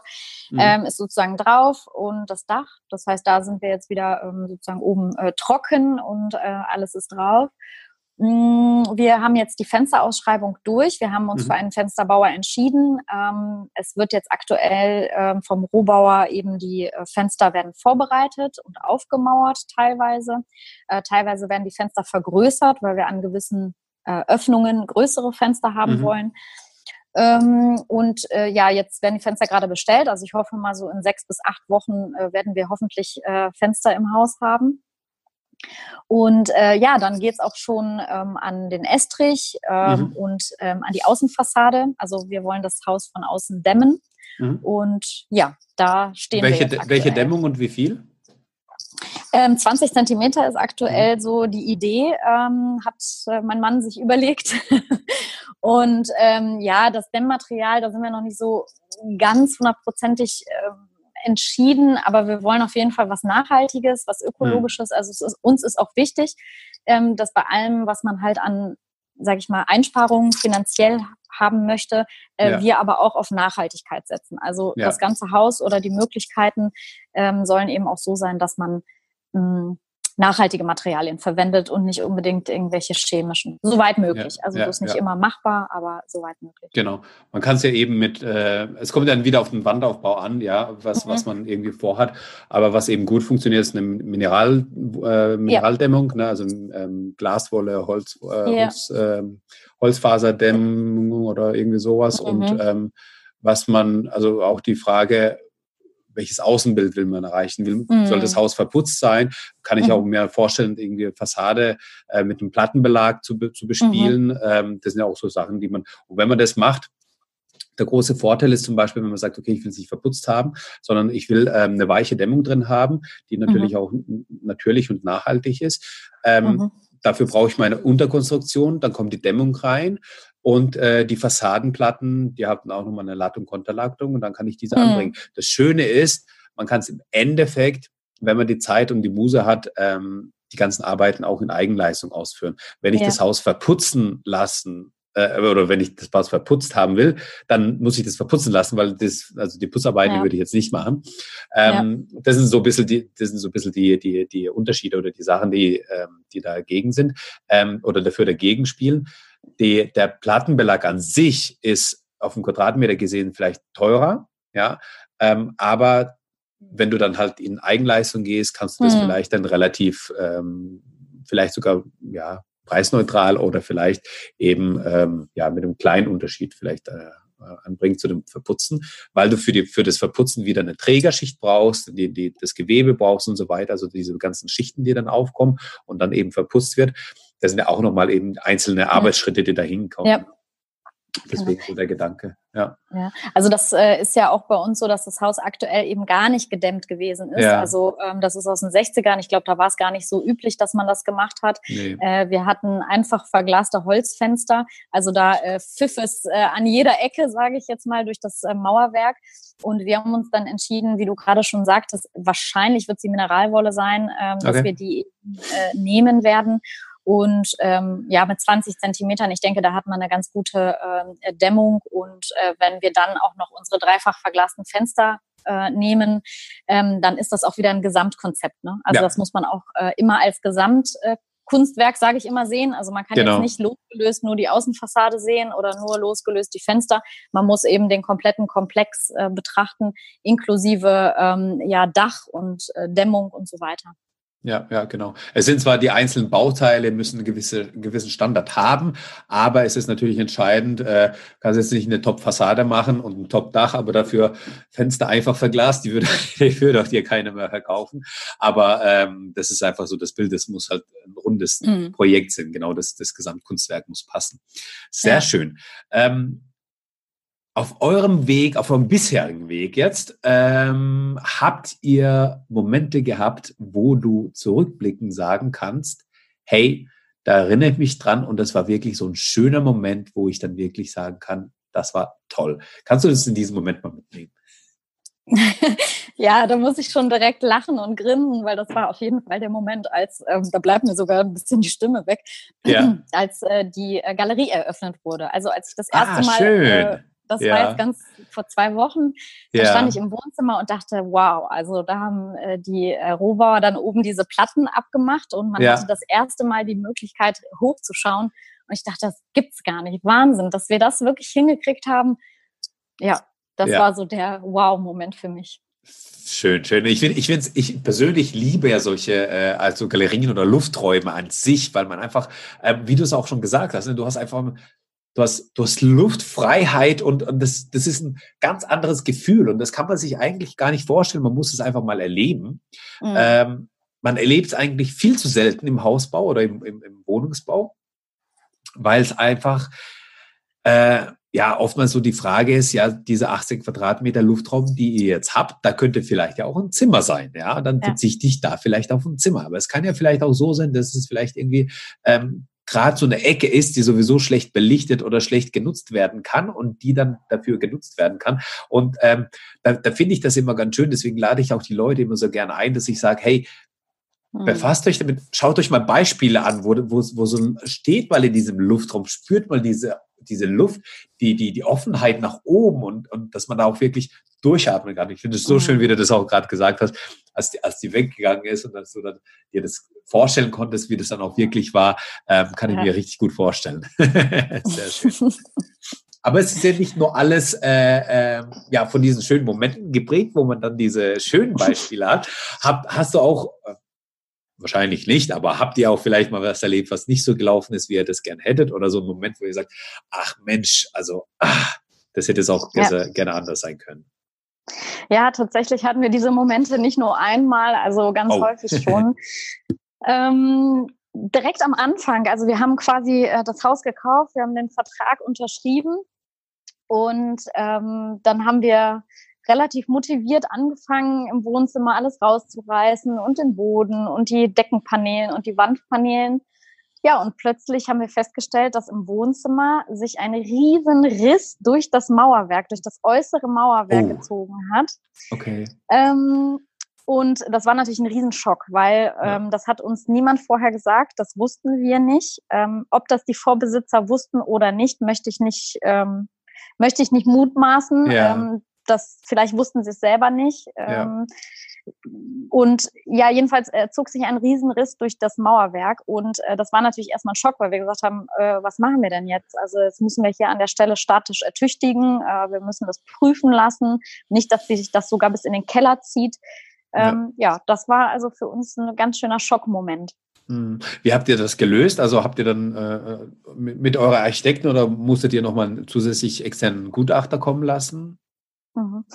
mhm. ähm, ist sozusagen drauf und das Dach. Das heißt, da sind wir jetzt wieder ähm, sozusagen oben äh, trocken und äh, alles ist drauf. Mm, wir haben jetzt die Fensterausschreibung durch. Wir haben uns mhm. für einen Fensterbauer entschieden. Ähm, es wird jetzt aktuell ähm, vom Rohbauer eben die äh, Fenster werden vorbereitet und aufgemauert teilweise. Äh, teilweise werden die Fenster vergrößert, weil wir an gewissen äh, Öffnungen größere Fenster haben mhm. wollen. Ähm, und ja, jetzt werden die Fenster gerade bestellt. Also ich hoffe mal so in sechs bis acht Wochen werden wir hoffentlich Fenster im Haus haben. Und äh, ja, dann geht's auch schon ähm, an den Estrich ähm, mhm. und ähm, an die Außenfassade. Also wir wollen das Haus von außen dämmen. Mhm. Und ja, da stehen welche, wir. Jetzt welche Dämmung und wie viel? Ähm, 20 Zentimeter ist aktuell mhm. so die Idee, ähm, hat äh, mein Mann sich überlegt. und ähm, ja, das Dämmmaterial, da sind wir noch nicht so ganz hundertprozentig äh, entschieden, aber wir wollen auf jeden Fall was Nachhaltiges, was Ökologisches. Also ist, uns ist auch wichtig, ähm, dass bei allem, was man halt an, sage ich mal, Einsparungen finanziell haben möchte, äh, ja. wir aber auch auf Nachhaltigkeit setzen. Also ja. das ganze Haus oder die Möglichkeiten ähm, sollen eben auch so sein, dass man mh, nachhaltige Materialien verwendet und nicht unbedingt irgendwelche chemischen. Soweit möglich. Ja, also ja, das ist nicht ja. immer machbar, aber soweit möglich. Genau. Man kann es ja eben mit, äh, es kommt dann wieder auf den Wandaufbau an, ja, was, mhm. was man irgendwie vorhat. Aber was eben gut funktioniert, ist eine Mineral, äh, Mineraldämmung, ne? also ähm, Glaswolle, Holz, äh, Holz, äh, Holzfaserdämmung oder irgendwie sowas. Mhm. Und ähm, was man, also auch die Frage, welches Außenbild will man erreichen? Will, mhm. Soll das Haus verputzt sein? Kann ich mhm. auch mir vorstellen, irgendwie Fassade äh, mit einem Plattenbelag zu, zu bespielen? Mhm. Ähm, das sind ja auch so Sachen, die man, und wenn man das macht, Der große Vorteil ist zum Beispiel, wenn man sagt, okay, ich will es nicht verputzt haben, sondern ich will ähm, eine weiche Dämmung drin haben, die natürlich mhm. auch natürlich und nachhaltig ist. Ähm, mhm. Dafür brauche ich meine Unterkonstruktion, dann kommt die Dämmung rein und äh, die Fassadenplatten, die haben auch nochmal eine Lattung, Konterladung und dann kann ich diese mhm. anbringen. Das Schöne ist, man kann es im Endeffekt, wenn man die Zeit und die Muse hat, ähm, die ganzen Arbeiten auch in Eigenleistung ausführen. Wenn ich ja. das Haus verputzen lassen äh, oder wenn ich das Haus verputzt haben will, dann muss ich das verputzen lassen, weil das, also die Putzarbeiten ja. würde ich jetzt nicht machen. Ähm, ja. Das sind so ein bisschen die, das sind so ein bisschen die, die, die Unterschiede oder die Sachen, die, ähm, die dagegen sind ähm, oder dafür dagegen spielen. Die, der Plattenbelag an sich ist auf dem Quadratmeter gesehen vielleicht teurer, ja, ähm, aber wenn du dann halt in Eigenleistung gehst, kannst du das hm. vielleicht dann relativ, ähm, vielleicht sogar ja preisneutral oder vielleicht eben ähm, ja mit einem kleinen Unterschied vielleicht äh, anbringen zu dem Verputzen, weil du für, die, für das Verputzen wieder eine Trägerschicht brauchst, die, die, das Gewebe brauchst und so weiter, also diese ganzen Schichten, die dann aufkommen und dann eben verputzt wird. Das sind ja auch nochmal eben einzelne Arbeitsschritte, die da hinkommen. Ja. Deswegen so der Gedanke. Ja. ja. Also das äh, ist ja auch bei uns so, dass das Haus aktuell eben gar nicht gedämmt gewesen ist. Ja. Also ähm, das ist aus den 60ern. Ich glaube, da war es gar nicht so üblich, dass man das gemacht hat. Nee. Äh, wir hatten einfach verglaste Holzfenster. Also da äh, pfiff es äh, an jeder Ecke, sage ich jetzt mal, durch das äh, Mauerwerk. Und wir haben uns dann entschieden, wie du gerade schon sagtest, wahrscheinlich wird es die Mineralwolle sein, ähm, okay. dass wir die äh, nehmen werden. Und ähm, ja, mit 20 Zentimetern, ich denke, da hat man eine ganz gute äh, Dämmung. Und äh, wenn wir dann auch noch unsere dreifach verglasten Fenster äh, nehmen, ähm, dann ist das auch wieder ein Gesamtkonzept. Ne? Also ja. das muss man auch äh, immer als Gesamtkunstwerk, äh, sage ich immer, sehen. Also man kann genau. jetzt nicht losgelöst nur die Außenfassade sehen oder nur losgelöst die Fenster. Man muss eben den kompletten Komplex äh, betrachten, inklusive ähm, ja, Dach und äh, Dämmung und so weiter. Ja, ja, genau. Es sind zwar die einzelnen Bauteile, müssen eine gewisse, einen gewissen Standard haben, aber es ist natürlich entscheidend, äh, kannst jetzt nicht eine Top-Fassade machen und ein Top-Dach, aber dafür Fenster einfach verglast, die würde, die würde auch dir keine mehr verkaufen. Aber ähm, das ist einfach so das Bild, das muss halt ein rundes mhm. Projekt sein, genau, das, das Gesamtkunstwerk muss passen. Sehr ja. schön. Ähm, auf eurem Weg, auf eurem bisherigen Weg jetzt, ähm, habt ihr Momente gehabt, wo du zurückblicken sagen kannst, hey, da erinnere ich mich dran und das war wirklich so ein schöner Moment, wo ich dann wirklich sagen kann, das war toll. Kannst du das in diesem Moment mal mitnehmen? ja, da muss ich schon direkt lachen und grinsen, weil das war auf jeden Fall der Moment, als, ähm, da bleibt mir sogar ein bisschen die Stimme weg, ja. als äh, die äh, Galerie eröffnet wurde. Also als ich das erste ah, Mal äh, das ja. war jetzt ganz vor zwei Wochen. Da ja. stand ich im Wohnzimmer und dachte, wow, also da haben äh, die äh, Rohbauer dann oben diese Platten abgemacht und man ja. hatte das erste Mal die Möglichkeit hochzuschauen. Und ich dachte, das gibt's gar nicht. Wahnsinn, dass wir das wirklich hingekriegt haben. Ja, das war so der Wow-Moment für mich. Schön, schön. Ich finde, ich, find's, ich persönlich liebe ja solche äh, also Galerien oder Lufträume an sich, weil man einfach, äh, wie du es auch schon gesagt hast, ne, du hast einfach du hast, du hast Luftfreiheit und, und das, das ist ein ganz anderes Gefühl und das kann man sich eigentlich gar nicht vorstellen. Man muss es einfach mal erleben. Mhm. Ähm, man erlebt es eigentlich viel zu selten im Hausbau oder im, im, im Wohnungsbau, weil es einfach äh, ja oftmals so die Frage ist, ja, diese 80 Quadratmeter Luftraum, die ihr jetzt habt, da könnte vielleicht ja auch ein Zimmer sein, ja, dann ja. verzichte ich da vielleicht auf ein Zimmer. Aber es kann ja vielleicht auch so sein, dass es vielleicht irgendwie ähm, gerade so eine Ecke ist, die sowieso schlecht belichtet oder schlecht genutzt werden kann und die dann dafür genutzt werden kann. Und ähm, da, da finde ich das immer ganz schön. Deswegen lade ich auch die Leute immer so gerne ein, dass ich sage, hey. Befasst euch damit, schaut euch mal Beispiele an, wo, wo, wo so steht mal in diesem Luftraum, spürt mal diese, diese Luft, die, die, die Offenheit nach oben und, und dass man da auch wirklich durchatmen kann. Ich finde es so mhm. schön, wie du das auch gerade gesagt hast, als die, als die weggegangen ist und dass du dann dir das vorstellen konntest, wie das dann auch wirklich war, ähm, kann ich mir richtig gut vorstellen. Sehr schön. Aber es ist ja nicht nur alles äh, äh, ja, von diesen schönen Momenten geprägt, wo man dann diese schönen Beispiele hat. Hab, hast du auch, äh, wahrscheinlich nicht, aber habt ihr auch vielleicht mal was erlebt, was nicht so gelaufen ist, wie ihr das gern hättet? Oder so ein Moment, wo ihr sagt, ach Mensch, also ach, das hätte es auch ja. gerne anders sein können. Ja, tatsächlich hatten wir diese Momente nicht nur einmal, also ganz oh. häufig schon. ähm, direkt am Anfang, also wir haben quasi äh, das Haus gekauft, wir haben den Vertrag unterschrieben Und ähm, dann haben wir relativ motiviert angefangen, im Wohnzimmer alles rauszureißen und den Boden und die Deckenpaneelen und die Wandpaneelen. Ja, und plötzlich haben wir festgestellt, dass im Wohnzimmer sich ein riesen Riss durch das Mauerwerk, durch das äußere Mauerwerk oh. gezogen hat. Okay. Ähm, und das war natürlich ein Riesenschock, weil ähm, ja. das hat uns niemand vorher gesagt, das wussten wir nicht. Ähm, ob das die Vorbesitzer wussten oder nicht, möchte ich nicht, ähm, möchte ich nicht mutmaßen. Ja. Das vielleicht wussten sie es selber nicht. Ja. Ähm, und ja, jedenfalls äh, zog sich ein Riesenriss durch das Mauerwerk und äh, das war natürlich erstmal ein Schock, weil wir gesagt haben, äh, was machen wir denn jetzt? Also jetzt müssen wir hier an der Stelle statisch ertüchtigen, äh, wir müssen das prüfen lassen, nicht, dass sich das sogar bis in den Keller zieht. Ähm, ja. ja, das war also für uns ein ganz schöner Schockmoment. Hm. Wie habt ihr das gelöst? Also habt ihr dann äh, mit, mit eurer Architekten oder musstet ihr nochmal zusätzlich externen Gutachter kommen lassen? Mhm.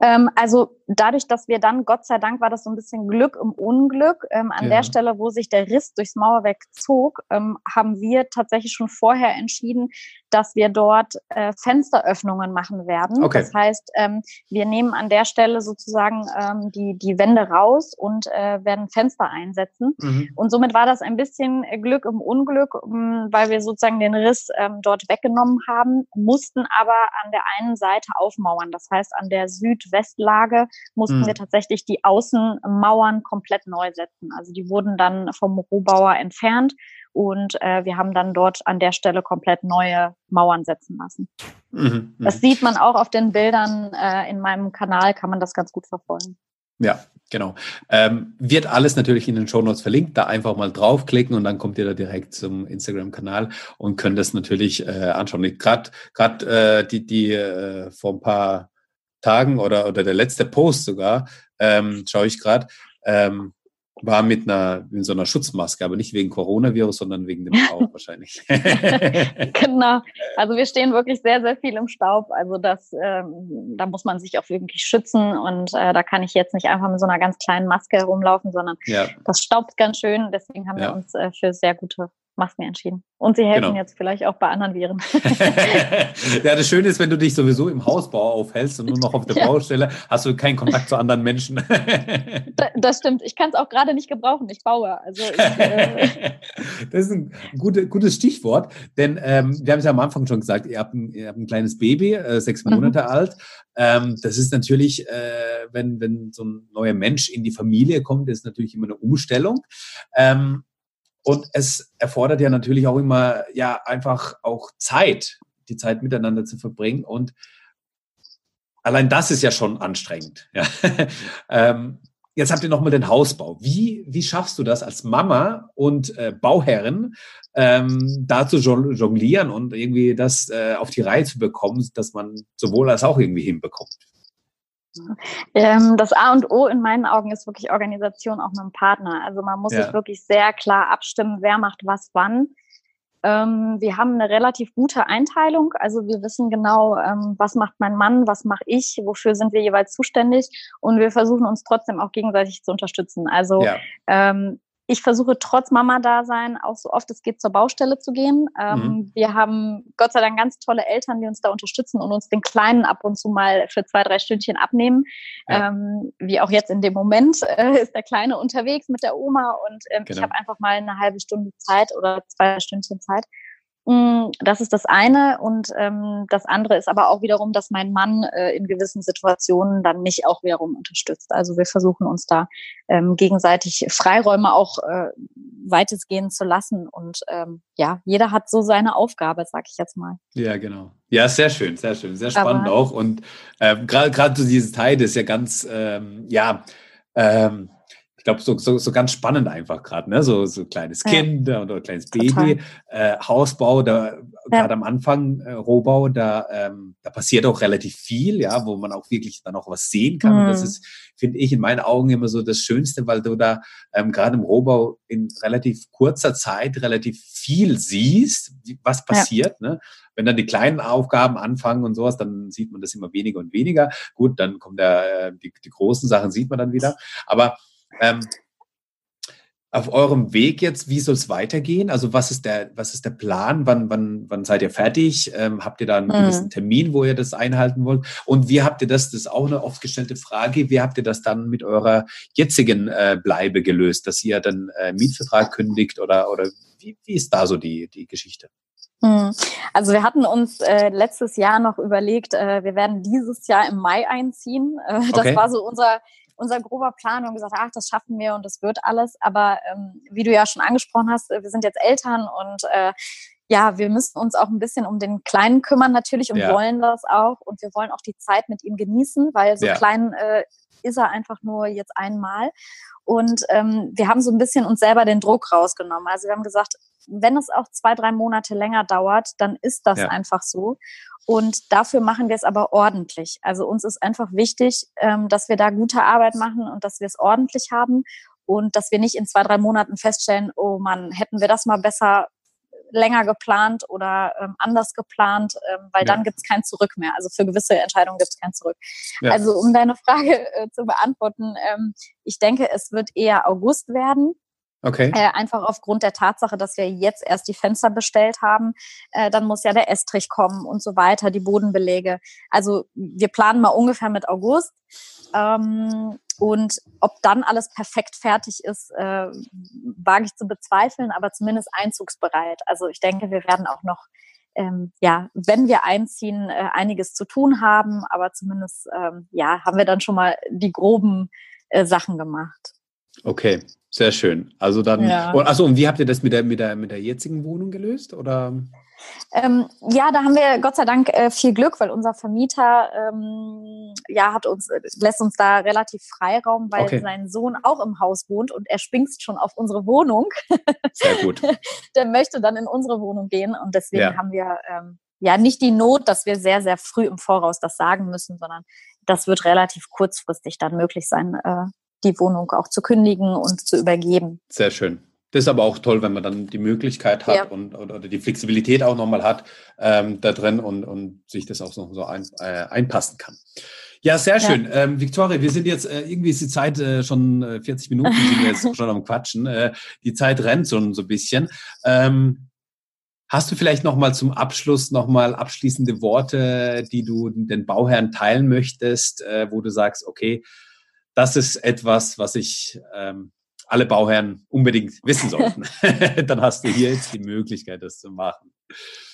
Ähm, also dadurch, dass wir dann, Gott sei Dank, war das so ein bisschen Glück im Unglück. Ähm, an ja. der Stelle, wo sich der Riss durchs Mauerwerk zog, ähm, haben wir tatsächlich schon vorher entschieden, dass wir dort äh, Fensteröffnungen machen werden. Okay. Das heißt, ähm, wir nehmen an der Stelle sozusagen ähm, die, die Wände raus und äh, werden Fenster einsetzen. Mhm. Und somit war das ein bisschen Glück im Unglück, ähm, weil wir sozusagen den Riss dort weggenommen haben, mussten aber an der einen Seite aufmauern. Das heißt, an der Südwestlage mussten mhm. wir tatsächlich die Außenmauern komplett neu setzen. Also die wurden dann vom Rohbauer entfernt und äh, wir haben dann dort an der Stelle komplett neue Mauern setzen lassen. Mhm, das mhm. sieht man auch auf den Bildern äh, in meinem Kanal, kann man das ganz gut verfolgen. Ja, genau. Ähm, wird alles natürlich in den Show Notes verlinkt. Da einfach mal draufklicken und dann kommt ihr da direkt zum Instagram-Kanal und könnt das natürlich äh, anschauen. Gerade äh, die, die äh, vor ein paar Tagen oder, oder der letzte Post sogar, ähm, schaue ich gerade, ähm, war mit einer, in so einer Schutzmaske, aber nicht wegen Coronavirus, sondern wegen dem Staub wahrscheinlich. genau. Also wir stehen wirklich sehr, sehr viel im Staub. Also das, ähm, da muss man sich auch wirklich schützen und äh, da kann ich jetzt nicht einfach mit so einer ganz kleinen Maske herumlaufen, sondern ja. das staubt ganz schön. Deswegen haben ja. wir uns äh, für sehr gute Masken entschieden. Und sie helfen genau. jetzt vielleicht auch bei anderen Viren. ja, das Schöne ist, wenn du dich sowieso im Hausbau aufhältst und nur noch auf der ja. Baustelle, hast du keinen Kontakt zu anderen Menschen. das stimmt. Ich kann es auch gerade nicht gebrauchen. Ich baue. Also ich, äh das ist ein gute, gutes Stichwort, denn ähm, wir haben es ja am Anfang schon gesagt, ihr habt ein, ihr habt ein kleines Baby, äh, sechs mhm. Monate mhm. alt. Ähm, das ist natürlich, äh, wenn, wenn so ein neuer Mensch in die Familie kommt, ist natürlich immer eine Umstellung. Ähm, und es erfordert ja natürlich auch immer, ja, einfach auch Zeit, die Zeit miteinander zu verbringen. Und allein das ist ja schon anstrengend. Ja. ähm, jetzt habt ihr nochmal den Hausbau. Wie, wie schaffst du das als Mama und äh, Bauherrin, ähm, da zu jonglieren und irgendwie das äh, auf die Reihe zu bekommen, dass man sowohl als auch irgendwie hinbekommt? Ähm, das A und O in meinen Augen ist wirklich Organisation auch mit dem Partner. Also man muss ja. sich wirklich sehr klar abstimmen, wer macht was wann. Ähm, wir haben eine relativ gute Einteilung. Also wir wissen genau, ähm, was macht mein Mann, was mache ich, wofür sind wir jeweils zuständig. Und wir versuchen uns trotzdem auch gegenseitig zu unterstützen. Also ja. Ich versuche trotz Mama-Dasein auch so oft es geht zur Baustelle zu gehen. Ähm, mhm. Wir haben Gott sei Dank ganz tolle Eltern, die uns da unterstützen und uns den Kleinen ab und zu mal für zwei, drei Stündchen abnehmen. Ja. Ähm, wie auch jetzt in dem Moment äh, ist der Kleine unterwegs mit der Oma und ähm, genau. ich habe einfach mal eine halbe Stunde Zeit oder zwei Stündchen Zeit das ist das eine. Und ähm, das andere ist aber auch wiederum, dass mein Mann äh, in gewissen Situationen dann mich auch wiederum unterstützt. Also wir versuchen uns da ähm, gegenseitig Freiräume auch äh, weitestgehend zu lassen. Und ähm, ja, jeder hat so seine Aufgabe, sag ich jetzt mal. Ja, genau. Ja, sehr schön, sehr schön, sehr spannend aber, auch. Und ähm, gerade gerade so dieses Teil, das ist ja ganz, ähm, ja, ähm, ich glaube, so, so, so ganz spannend einfach gerade, ne? So, so kleines Kind ja. oder kleines Baby, äh, Hausbau, da ja. gerade am Anfang äh, Rohbau, da, ähm, da passiert auch relativ viel, ja, wo man auch wirklich dann auch was sehen kann. Mhm. Und das mhm. ist, finde ich, in meinen Augen immer so das Schönste, weil du da ähm, gerade im Rohbau in relativ kurzer Zeit relativ viel siehst, was passiert, ja. ne? Wenn dann die kleinen Aufgaben anfangen und sowas, dann sieht man das immer weniger und weniger. Gut, dann kommt der, äh, die, die großen Sachen sieht man dann wieder. Aber ähm, auf eurem Weg jetzt, wie soll es weitergehen? Also was ist der, was ist der Plan? Wann, wann, wann seid ihr fertig? Ähm, habt ihr da einen mhm. gewissen Termin, wo ihr das einhalten wollt? Und wie habt ihr das, das ist auch eine oft gestellte Frage, wie habt ihr das dann mit eurer jetzigen äh, Bleibe gelöst, dass ihr dann äh, Mietvertrag kündigt oder, oder wie, wie ist da so die, die Geschichte? Hm. Also wir hatten uns äh, letztes Jahr noch überlegt, äh, wir werden dieses Jahr im Mai einziehen. Äh, das okay. war so unser unser grober Plan und gesagt, ach, das schaffen wir und das wird alles. Aber ähm, wie du ja schon angesprochen hast, wir sind jetzt Eltern und äh, ja, wir müssen uns auch ein bisschen um den Kleinen kümmern natürlich und ja. wollen das auch. Und wir wollen auch die Zeit mit ihm genießen, weil so ja. klein äh, ist er einfach nur jetzt einmal. Und ähm, wir haben so ein bisschen uns selber den Druck rausgenommen. Also wir haben gesagt, wenn es auch zwei, drei Monate länger dauert, dann ist das ja. einfach so. Und dafür machen wir es aber ordentlich. Also uns ist einfach wichtig, ähm, dass wir da gute Arbeit machen und dass wir es ordentlich haben und dass wir nicht in zwei, drei Monaten feststellen, oh Mann, hätten wir das mal besser länger geplant oder ähm, anders geplant, ähm, weil ja. dann gibt es kein Zurück mehr. Also für gewisse Entscheidungen gibt es kein Zurück. Ja. Also um deine Frage äh, zu beantworten, ähm, ich denke, es wird eher August werden. Okay. Äh, einfach aufgrund der Tatsache, dass wir jetzt erst die Fenster bestellt haben. Äh, dann muss ja der Estrich kommen und so weiter, die Bodenbeläge. Also wir planen mal ungefähr mit August. Ähm, und ob dann alles perfekt fertig ist, äh, wage ich zu bezweifeln, aber zumindest einzugsbereit. Also ich denke, wir werden auch noch, ähm, ja, wenn wir einziehen, äh, einiges zu tun haben, aber zumindest, ähm, ja, haben wir dann schon mal die groben äh, Sachen gemacht. Okay, sehr schön. Also dann, ja. und, achso, und wie habt ihr das mit der, mit der, mit der jetzigen Wohnung gelöst? Oder? Ähm, ja, da haben wir Gott sei Dank äh, viel Glück, weil unser Vermieter ähm, ja hat uns lässt uns da relativ Freiraum, weil okay. sein Sohn auch im Haus wohnt und er springst schon auf unsere Wohnung. Sehr gut. Der möchte dann in unsere Wohnung gehen und deswegen ja. haben wir ähm, ja nicht die Not, dass wir sehr sehr früh im Voraus das sagen müssen, sondern das wird relativ kurzfristig dann möglich sein, äh, die Wohnung auch zu kündigen und zu übergeben. Sehr schön. Das ist aber auch toll, wenn man dann die Möglichkeit hat ja. und oder die Flexibilität auch nochmal hat ähm, da drin und, und sich das auch noch so ein, äh, einpassen kann. Ja, sehr schön. Ja. Ähm, Victoria, wir sind jetzt, äh, irgendwie ist die Zeit äh, schon äh, 40 Minuten, sind wir jetzt schon am Quatschen. Äh, die Zeit rennt so, so ein bisschen. Ähm, hast du vielleicht nochmal zum Abschluss nochmal abschließende Worte, die du den Bauherren teilen möchtest, äh, wo du sagst, okay, das ist etwas, was ich ähm, alle Bauherren unbedingt wissen sollten. Dann hast du hier jetzt die Möglichkeit, das zu machen.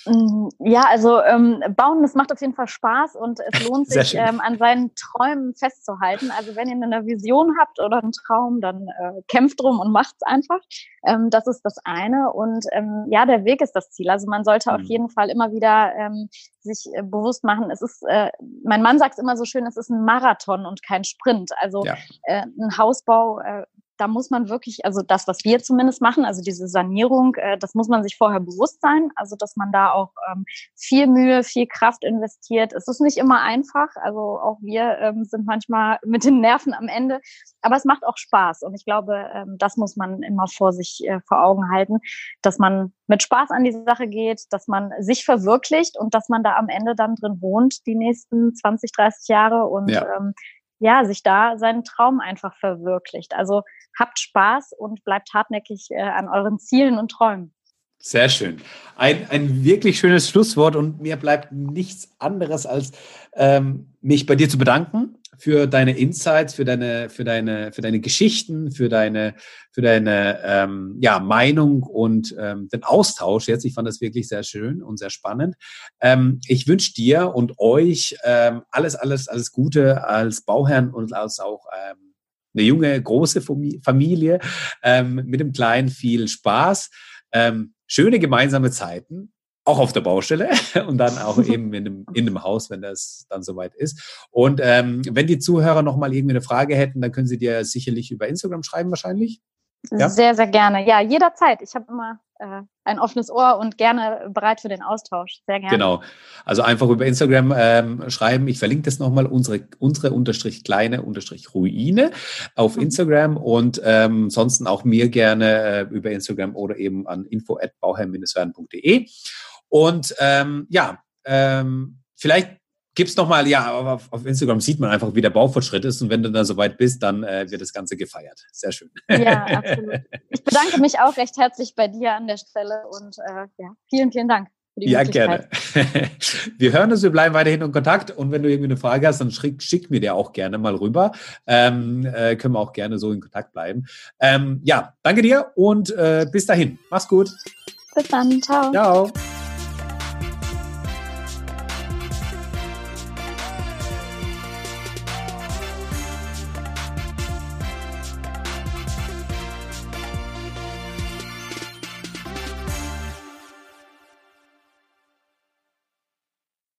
Mm, ja, also ähm, Bauen, das macht auf jeden Fall Spaß und es lohnt sich, ähm, an seinen Träumen festzuhalten. Also wenn ihr eine Vision habt oder einen Traum, dann äh, kämpft drum und macht's einfach. Ähm, das ist das eine. Und ähm, ja, der Weg ist das Ziel. Also man sollte mhm. auf jeden Fall immer wieder ähm, sich äh, bewusst machen, es ist, äh, mein Mann sagt es immer so schön, es ist ein Marathon und kein Sprint. Also ja. äh, ein Hausbau äh, da muss man wirklich, also das, was wir zumindest machen, also diese Sanierung, äh, das muss man sich vorher bewusst sein, also dass man da auch ähm, viel Mühe, viel Kraft investiert. Es ist nicht immer einfach, also auch wir ähm, sind manchmal mit den Nerven am Ende, aber es macht auch Spaß. Und ich glaube, ähm, das muss man immer vor sich äh, vor Augen halten, dass man mit Spaß an die Sache geht, dass man sich verwirklicht und dass man da am Ende dann drin wohnt, die nächsten 20, 30 Jahre. Und ja. ähm, ja, sich da seinen Traum einfach verwirklicht. Also habt Spaß und bleibt hartnäckig äh, an euren Zielen und Träumen. Sehr schön. Ein, ein wirklich schönes Schlusswort und mir bleibt nichts anderes, als ähm, mich bei dir zu bedanken für deine Insights, für deine, für deine, für deine Geschichten, für deine, für deine ähm, ja, Meinung und ähm, den Austausch jetzt. Ich fand das wirklich sehr schön und sehr spannend. Ähm, ich wünsche dir und euch ähm, alles, alles, alles Gute als Bauherrn und als auch ähm, eine junge, große Familie ähm, mit dem Kleinen viel Spaß, ähm, schöne gemeinsame Zeiten, auch auf der Baustelle und dann auch eben in einem, in einem Haus, wenn das dann soweit ist. Und ähm, wenn die Zuhörer noch mal irgendwie eine Frage hätten, dann können sie dir sicherlich über Instagram schreiben wahrscheinlich. Ja? Sehr, sehr gerne. Ja, jederzeit. Ich habe immer äh, ein offenes Ohr und gerne bereit für den Austausch. Sehr gerne. Genau. Also einfach über Instagram ähm, schreiben. Ich verlinke das nochmal, unsere, unsere unterstrich kleine unterstrich Ruine auf mhm. Instagram und ähm, ansonsten auch mir gerne äh, über Instagram oder eben an info at bauherr-werden.de. Und ähm, ja, ähm, vielleicht gib's nochmal, ja, auf, auf, Instagram sieht man einfach, wie der Baufortschritt ist und wenn du da soweit bist, dann äh, wird das Ganze gefeiert. Sehr schön. Ja, absolut. Ich bedanke mich auch recht herzlich bei dir an der Stelle und äh, ja, vielen, vielen Dank. ja, gerne. wir hören uns, wir bleiben weiterhin in Kontakt und wenn du irgendwie eine Frage hast, dann schick, schick mir dir auch gerne mal rüber. Ähm, äh, können wir auch gerne so in Kontakt bleiben. Ähm, ja, danke dir und äh, bis dahin. Mach's gut. Bis dann. Ciao. Ciao.